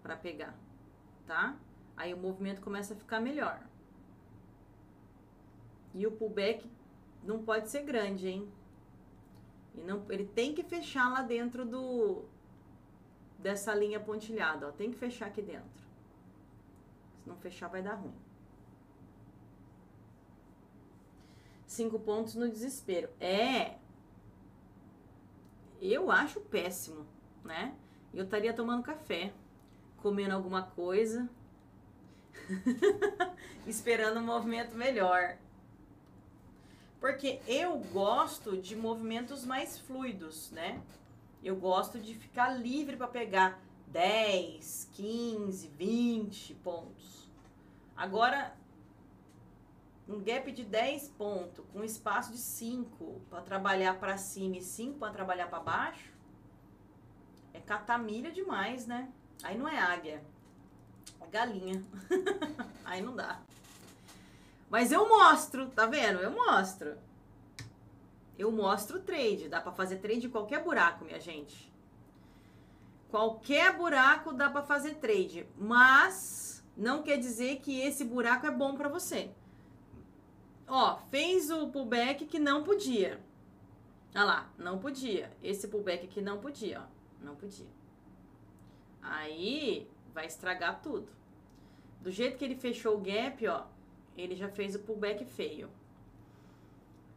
para pegar, tá? Aí o movimento começa a ficar melhor. E o pullback não pode ser grande, hein? E não, ele tem que fechar lá dentro do dessa linha pontilhada, ó. Tem que fechar aqui dentro. Se não fechar, vai dar ruim. cinco pontos no desespero. É. Eu acho péssimo, né? Eu estaria tomando café, comendo alguma coisa, esperando um movimento melhor. Porque eu gosto de movimentos mais fluidos, né? Eu gosto de ficar livre para pegar 10, 15, 20 pontos. Agora, um gap de 10 pontos, com espaço de 5 para trabalhar para cima e 5 para trabalhar para baixo, é catamilha demais, né? Aí não é águia, é galinha. Aí não dá. Mas eu mostro, tá vendo? Eu mostro. Eu mostro o trade. Dá para fazer trade em qualquer buraco, minha gente. Qualquer buraco dá para fazer trade, mas não quer dizer que esse buraco é bom para você. Ó, fez o pullback que não podia. Olha lá, não podia. Esse pullback aqui não podia, ó. Não podia. Aí vai estragar tudo. Do jeito que ele fechou o gap, ó, ele já fez o pullback feio.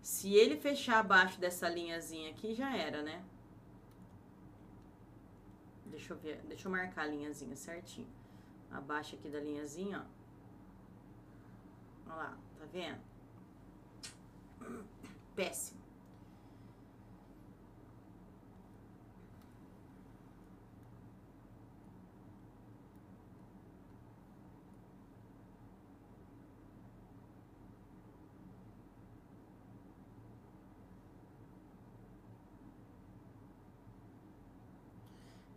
Se ele fechar abaixo dessa linhazinha aqui, já era, né? Deixa eu ver, deixa eu marcar a linhazinha certinho. Abaixo aqui da linhazinha, ó. Olha lá, tá vendo? Péssimo.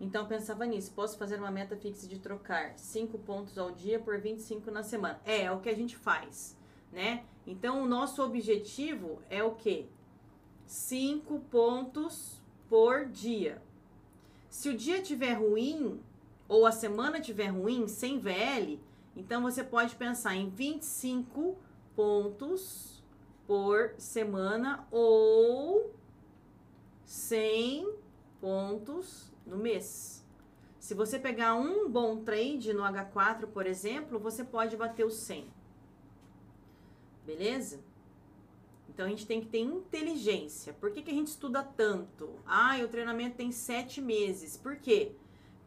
Então eu pensava nisso. Posso fazer uma meta fixa de trocar 5 pontos ao dia por 25 na semana. É, é o que a gente faz, né? Então o nosso objetivo é o quê? 5 pontos por dia. Se o dia tiver ruim ou a semana tiver ruim, sem VL, então você pode pensar em 25 pontos por semana ou 100 pontos no mês. Se você pegar um bom trade no H4, por exemplo, você pode bater o 100. Beleza? Então a gente tem que ter inteligência. Por que, que a gente estuda tanto? Ah, o treinamento tem sete meses. Por quê?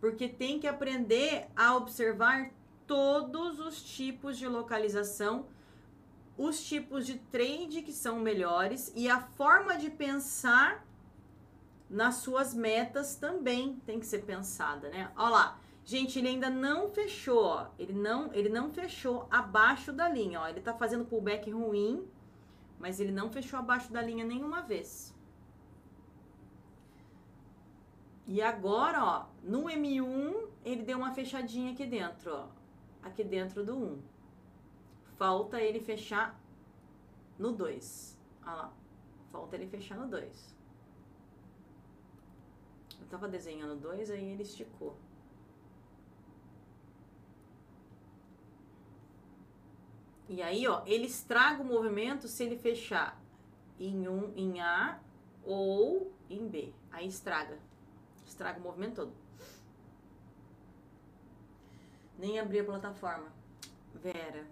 Porque tem que aprender a observar todos os tipos de localização, os tipos de trade que são melhores e a forma de pensar nas suas metas também tem que ser pensada, né? Olha lá. Gente, ele ainda não fechou, ó. Ele não, ele não fechou abaixo da linha, ó. Ele tá fazendo pullback ruim, mas ele não fechou abaixo da linha nenhuma vez. E agora, ó, no M1, ele deu uma fechadinha aqui dentro, ó. Aqui dentro do 1. Falta ele fechar no 2. Olha lá. Falta ele fechar no 2 tava desenhando dois, aí ele esticou. E aí, ó, ele estraga o movimento se ele fechar em um em A ou em B. Aí estraga. Estraga o movimento todo. Nem abrir a plataforma. Vera.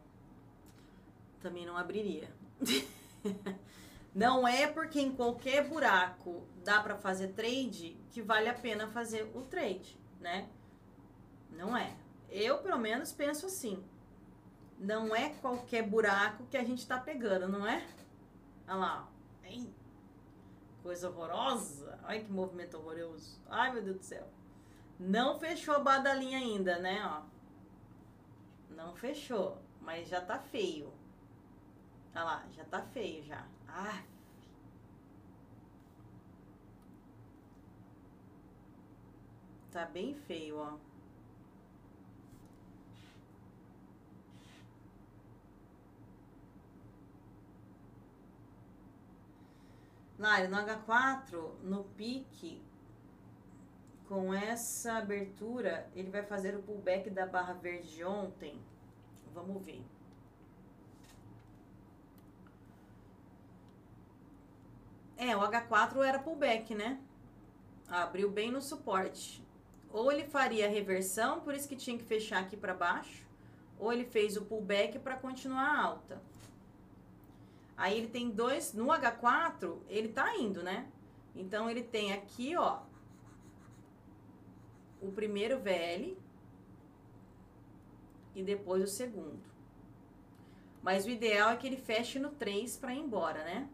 Também não abriria. Não é porque em qualquer buraco dá para fazer trade que vale a pena fazer o trade, né? Não é. Eu, pelo menos, penso assim. Não é qualquer buraco que a gente tá pegando, não é? Olha lá. Hein? Coisa horrorosa. Olha que movimento horroroso. Ai, meu Deus do céu. Não fechou a badalinha ainda, né? Ó. Não fechou, mas já tá feio. Olha lá, já tá feio já. Ah. Tá bem feio, ó. Lari, no H4, no pique, com essa abertura, ele vai fazer o pullback da barra verde de ontem. Vamos ver. É, o H4 era pullback, né? Abriu bem no suporte. Ou ele faria a reversão, por isso que tinha que fechar aqui para baixo, ou ele fez o pullback para continuar alta. Aí ele tem dois, no H4, ele tá indo, né? Então ele tem aqui, ó, o primeiro VL e depois o segundo. Mas o ideal é que ele feche no 3 para ir embora, né?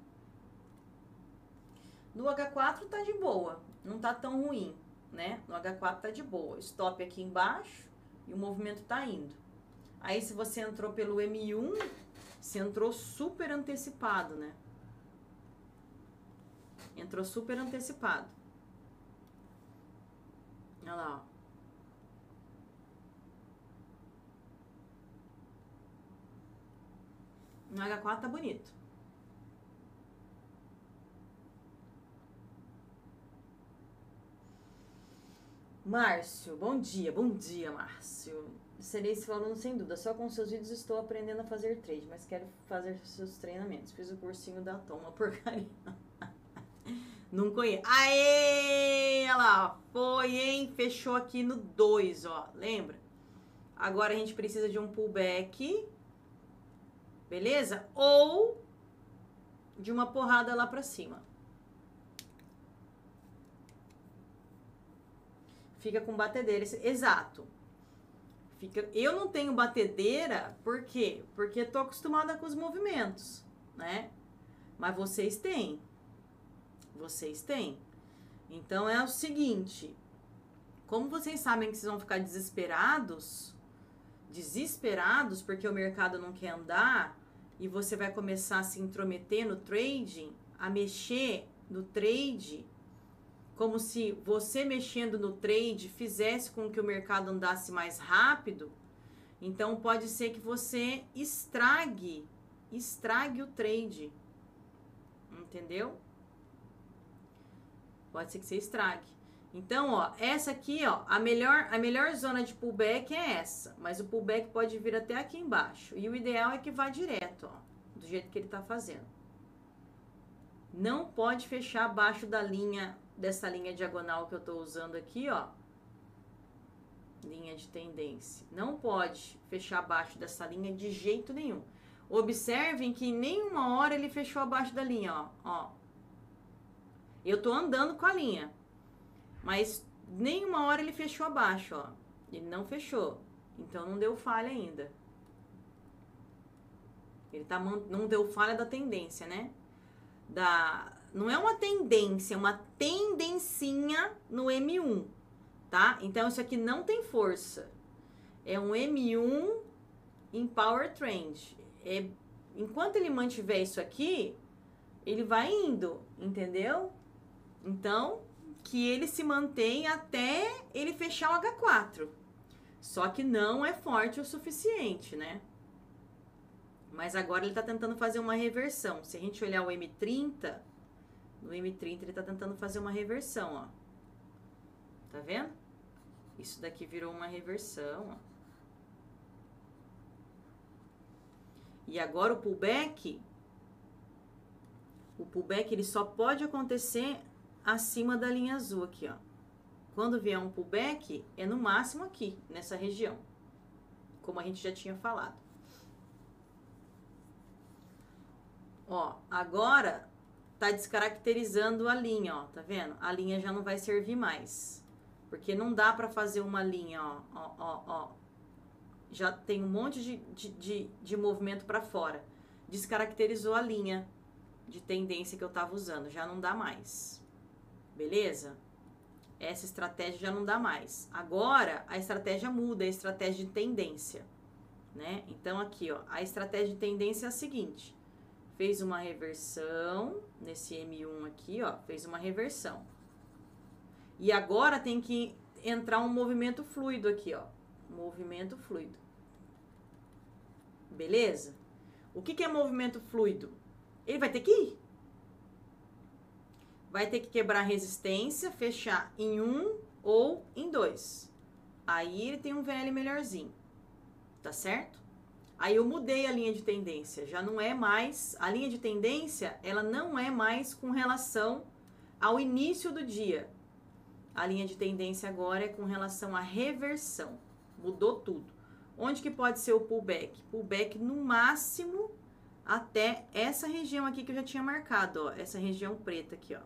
No H4 tá de boa, não tá tão ruim, né? No H4 tá de boa. Stop aqui embaixo e o movimento tá indo. Aí se você entrou pelo M1, você entrou super antecipado, né? Entrou super antecipado. Olha lá, ó. No H4 tá bonito. Márcio, bom dia, bom dia, Márcio. Serei esse aluno sem dúvida. Só com seus vídeos estou aprendendo a fazer trade, mas quero fazer seus treinamentos. Fiz o cursinho da Tom, uma porcaria. Não conheço. Aê! Olha lá, foi, hein? Fechou aqui no 2, ó. Lembra? Agora a gente precisa de um pullback. Beleza? Ou de uma porrada lá pra cima. Fica com batedeira. Exato. Fica, eu não tenho batedeira, por quê? Porque tô acostumada com os movimentos, né? Mas vocês têm. Vocês têm. Então é o seguinte, como vocês sabem que vocês vão ficar desesperados, desesperados porque o mercado não quer andar e você vai começar a se intrometer no trading, a mexer no trade como se você mexendo no trade fizesse com que o mercado andasse mais rápido, então pode ser que você estrague, estrague o trade. Entendeu? Pode ser que você estrague. Então, ó, essa aqui, ó, a melhor, a melhor zona de pullback é essa, mas o pullback pode vir até aqui embaixo. E o ideal é que vá direto, ó, do jeito que ele tá fazendo. Não pode fechar abaixo da linha dessa linha diagonal que eu estou usando aqui, ó, linha de tendência. Não pode fechar abaixo dessa linha de jeito nenhum. Observem que em nenhuma hora ele fechou abaixo da linha, ó, ó. Eu tô andando com a linha, mas nenhuma hora ele fechou abaixo, ó. Ele não fechou, então não deu falha ainda. Ele tá não deu falha da tendência, né? Da não é uma tendência, é uma tendencinha no M1, tá? Então isso aqui não tem força. É um M1 em Power Trend. É, enquanto ele mantiver isso aqui, ele vai indo, entendeu? Então, que ele se mantém até ele fechar o H4. Só que não é forte o suficiente, né? Mas agora ele está tentando fazer uma reversão. Se a gente olhar o M30, no M30 ele está tentando fazer uma reversão, ó. Tá vendo? Isso daqui virou uma reversão, ó. E agora o pullback, o pullback ele só pode acontecer acima da linha azul aqui, ó. Quando vier um pullback, é no máximo aqui, nessa região. Como a gente já tinha falado. Ó, agora tá descaracterizando a linha, ó, tá vendo? A linha já não vai servir mais. Porque não dá para fazer uma linha, ó, ó, ó, ó. Já tem um monte de, de, de, de movimento para fora. Descaracterizou a linha de tendência que eu tava usando, já não dá mais. Beleza? Essa estratégia já não dá mais. Agora, a estratégia muda, a estratégia de tendência, né? Então, aqui, ó, a estratégia de tendência é a seguinte fez uma reversão nesse M1 aqui, ó, fez uma reversão. E agora tem que entrar um movimento fluido aqui, ó, movimento fluido. Beleza? O que, que é movimento fluido? Ele vai ter que ir. Vai ter que quebrar resistência, fechar em um ou em dois. Aí ele tem um VL melhorzinho. Tá certo? Aí eu mudei a linha de tendência, já não é mais a linha de tendência, ela não é mais com relação ao início do dia. A linha de tendência agora é com relação à reversão. Mudou tudo. Onde que pode ser o pullback? Pullback no máximo até essa região aqui que eu já tinha marcado, ó, essa região preta aqui, ó.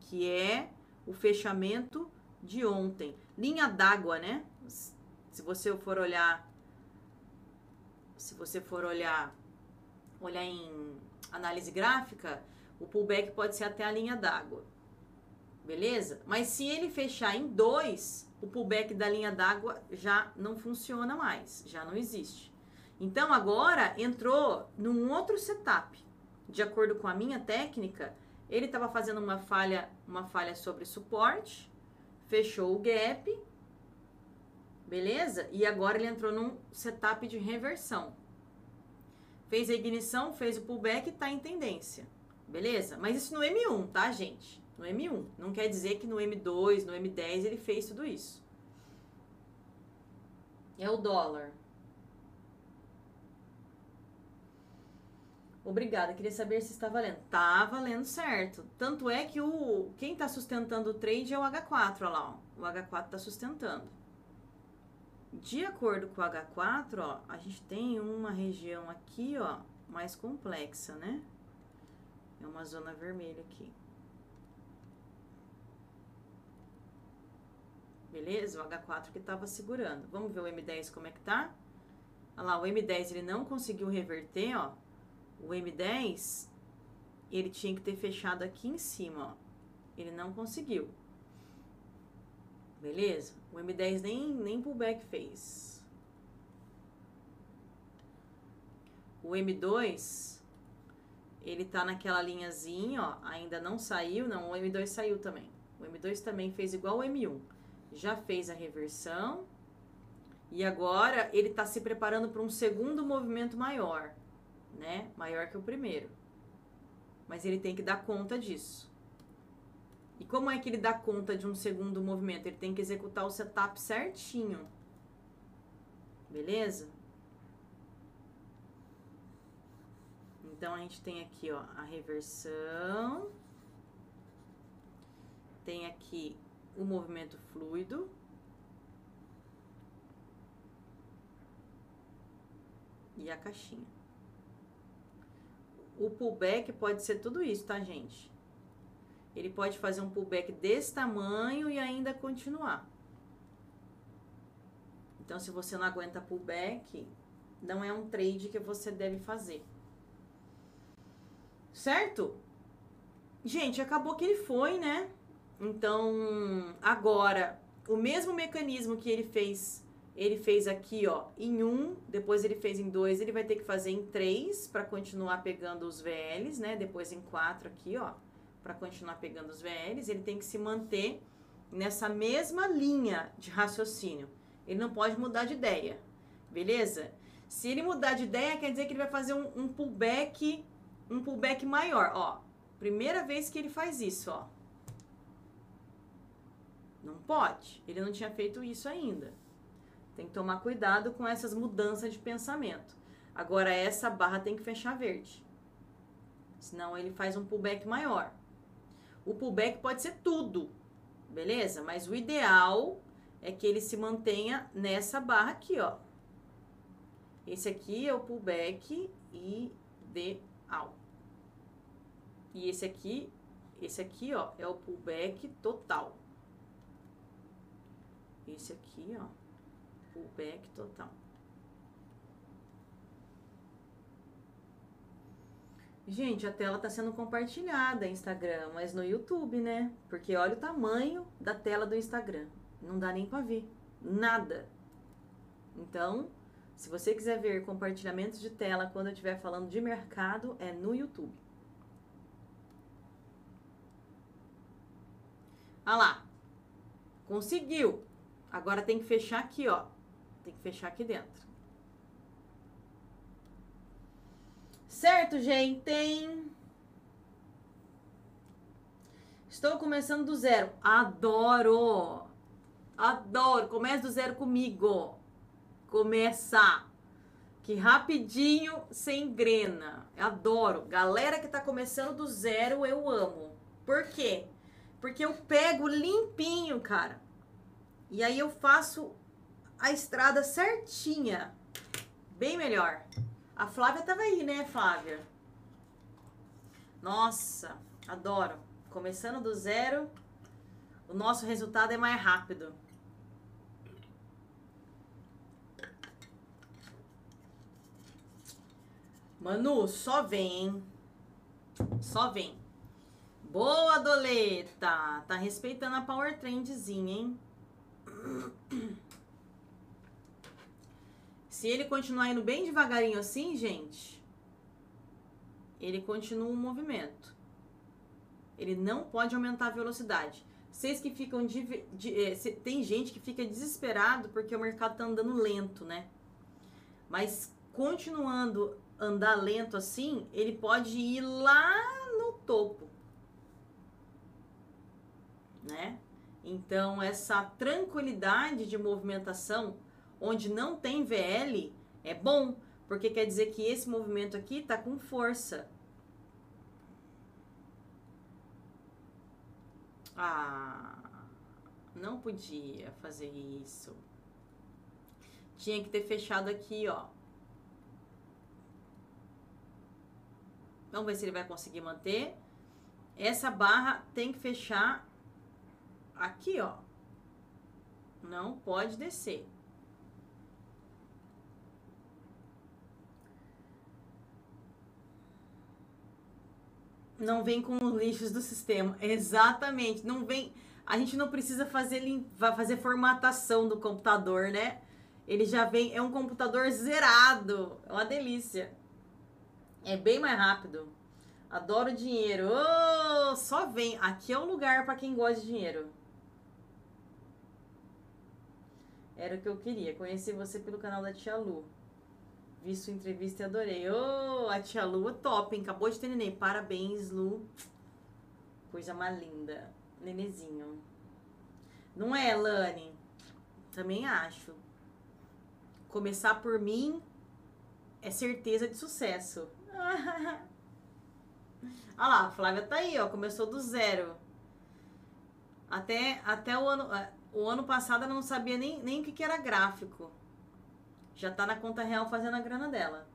Que é o fechamento de ontem. Linha d'água, né? Se você for olhar se você for olhar, olhar em análise gráfica, o pullback pode ser até a linha d'água. Beleza? Mas se ele fechar em dois, o pullback da linha d'água já não funciona mais, já não existe. Então agora entrou num outro setup. De acordo com a minha técnica, ele estava fazendo uma falha, uma falha sobre suporte, fechou o gap Beleza? E agora ele entrou num setup de reversão. Fez a ignição, fez o pullback e tá em tendência. Beleza? Mas isso no M1, tá, gente? No M1. Não quer dizer que no M2, no M10 ele fez tudo isso. É o dólar. Obrigada, queria saber se está valendo. Tá valendo certo. Tanto é que o quem está sustentando o trade é o H4, olha lá, ó. O H4 está sustentando. De acordo com o H4, ó, a gente tem uma região aqui, ó, mais complexa, né? É uma zona vermelha aqui. Beleza? O H4 que estava segurando. Vamos ver o M10 como é que tá? Olha lá, o M10 ele não conseguiu reverter, ó. O M10, ele tinha que ter fechado aqui em cima, ó. Ele não conseguiu. Beleza? O M10 nem, nem pullback fez. O M2, ele tá naquela linhazinha, ó. Ainda não saiu, não. O M2 saiu também. O M2 também fez igual o M1. Já fez a reversão. E agora ele está se preparando para um segundo movimento maior né? Maior que o primeiro. Mas ele tem que dar conta disso. E como é que ele dá conta de um segundo movimento? Ele tem que executar o setup certinho. Beleza? Então a gente tem aqui, ó, a reversão. Tem aqui o movimento fluido. E a caixinha. O pullback pode ser tudo isso, tá, gente? Ele pode fazer um pullback desse tamanho e ainda continuar. Então, se você não aguenta pullback, não é um trade que você deve fazer. Certo? Gente, acabou que ele foi, né? Então, agora, o mesmo mecanismo que ele fez ele fez aqui, ó, em um, depois ele fez em dois, ele vai ter que fazer em três para continuar pegando os VLs, né? Depois em quatro aqui, ó, para continuar pegando os VLs. Ele tem que se manter nessa mesma linha de raciocínio. Ele não pode mudar de ideia, beleza? Se ele mudar de ideia, quer dizer que ele vai fazer um, um pullback, um pullback maior, ó. Primeira vez que ele faz isso, ó. Não pode. Ele não tinha feito isso ainda. Tem que tomar cuidado com essas mudanças de pensamento. Agora, essa barra tem que fechar verde. Senão ele faz um pullback maior. O pullback pode ser tudo, beleza? Mas o ideal é que ele se mantenha nessa barra aqui, ó. Esse aqui é o pullback ideal. E esse aqui, esse aqui, ó, é o pullback total. Esse aqui, ó pullback total. Gente, a tela está sendo compartilhada Instagram, mas no YouTube, né? Porque olha o tamanho da tela do Instagram. Não dá nem para ver. Nada. Então, se você quiser ver compartilhamentos de tela quando eu estiver falando de mercado, é no YouTube. Ah lá. Conseguiu. Agora tem que fechar aqui, ó. Tem que fechar aqui dentro. Certo, gente? Estou começando do zero. Adoro! Adoro! Comece do zero comigo. Começa! Que rapidinho sem engrena. Adoro. Galera que tá começando do zero, eu amo. Por quê? Porque eu pego limpinho, cara. E aí eu faço a estrada certinha. Bem melhor. A Flávia tava aí, né, Flávia? Nossa, adoro. Começando do zero, o nosso resultado é mais rápido. Manu, só vem, hein? Só vem. Boa, Doleta! Tá respeitando a Power Trendzinha, hein? Se ele continuar indo bem devagarinho assim, gente, ele continua o movimento. Ele não pode aumentar a velocidade. Vocês que ficam de, de, é, tem gente que fica desesperado porque o mercado tá andando lento, né? Mas continuando andar lento assim, ele pode ir lá no topo, né? Então essa tranquilidade de movimentação onde não tem VL, é bom, Porque quer dizer que esse movimento aqui tá com força. Ah, não podia fazer isso. Tinha que ter fechado aqui, ó. Vamos ver se ele vai conseguir manter. Essa barra tem que fechar aqui, ó. Não pode descer. Não vem com os lixos do sistema. Exatamente. Não vem. A gente não precisa fazer, fazer formatação do computador, né? Ele já vem. É um computador zerado. É uma delícia. É bem mais rápido. Adoro dinheiro. Oh, só vem. Aqui é o lugar para quem gosta de dinheiro. Era o que eu queria. Conheci você pelo canal da Tia Lu. Vi sua entrevista e adorei. Ô, oh, a Tia Lu é top, hein? Acabou de ter neném. Parabéns, Lu. Coisa mais linda. Nenezinho. Não é, Lani? Também acho. Começar por mim é certeza de sucesso. Olha lá, a Flávia tá aí, ó. Começou do zero. Até, até o ano. O ano passado ela não sabia nem, nem o que, que era gráfico. Já tá na conta real fazendo a grana dela.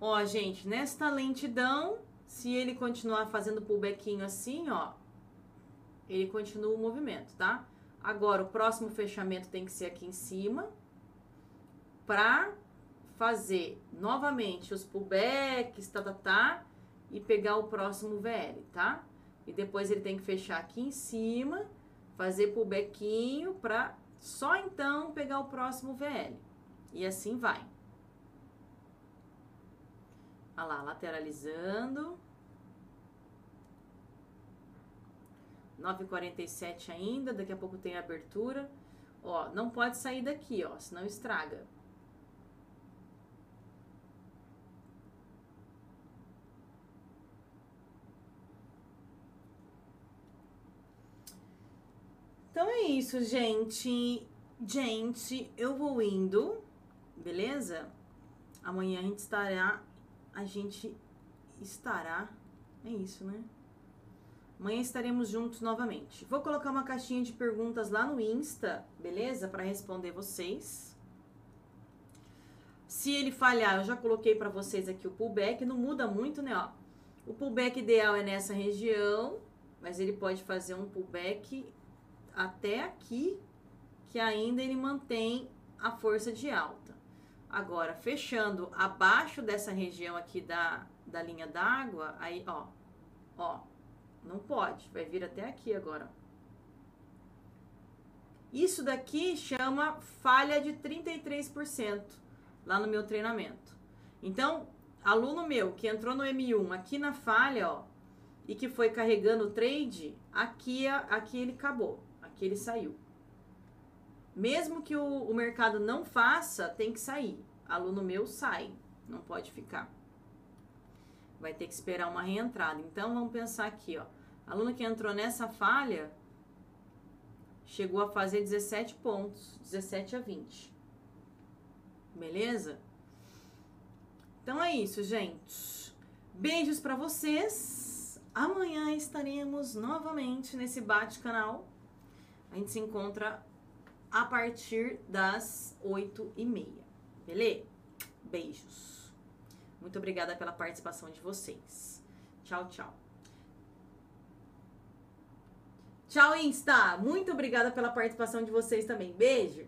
Ó, gente, nesta lentidão, se ele continuar fazendo pullbackinho assim, ó, ele continua o movimento, tá? Agora, o próximo fechamento tem que ser aqui em cima, pra fazer novamente os pullbacks, tá, tá, tá, e pegar o próximo VL, tá? E depois ele tem que fechar aqui em cima, fazer pullbackinho pra só então pegar o próximo VL. E assim vai. Olha lá, lateralizando. 9h47 ainda, daqui a pouco tem abertura. Ó, não pode sair daqui, ó, senão estraga. Então é isso, gente. Gente, eu vou indo, beleza? Amanhã a gente estará. A gente estará. É isso, né? Amanhã estaremos juntos novamente. Vou colocar uma caixinha de perguntas lá no Insta, beleza? Para responder vocês. Se ele falhar, eu já coloquei para vocês aqui o pullback. Não muda muito, né? Ó, o pullback ideal é nessa região, mas ele pode fazer um pullback até aqui, que ainda ele mantém a força de alta. Agora, fechando abaixo dessa região aqui da, da linha d'água, aí, ó, ó, não pode, vai vir até aqui agora. Isso daqui chama falha de 33% lá no meu treinamento. Então, aluno meu que entrou no M1 aqui na falha, ó, e que foi carregando o trade, aqui, aqui ele acabou que ele saiu. Mesmo que o, o mercado não faça, tem que sair. Aluno meu sai, não pode ficar. Vai ter que esperar uma reentrada. Então vamos pensar aqui, ó. Aluno que entrou nessa falha chegou a fazer 17 pontos, 17 a 20. Beleza? Então é isso, gente. Beijos para vocês. Amanhã estaremos novamente nesse bate-canal a gente se encontra a partir das 8 e meia. Beleza? Beijos. Muito obrigada pela participação de vocês. Tchau, tchau. Tchau, Insta. Muito obrigada pela participação de vocês também. Beijo.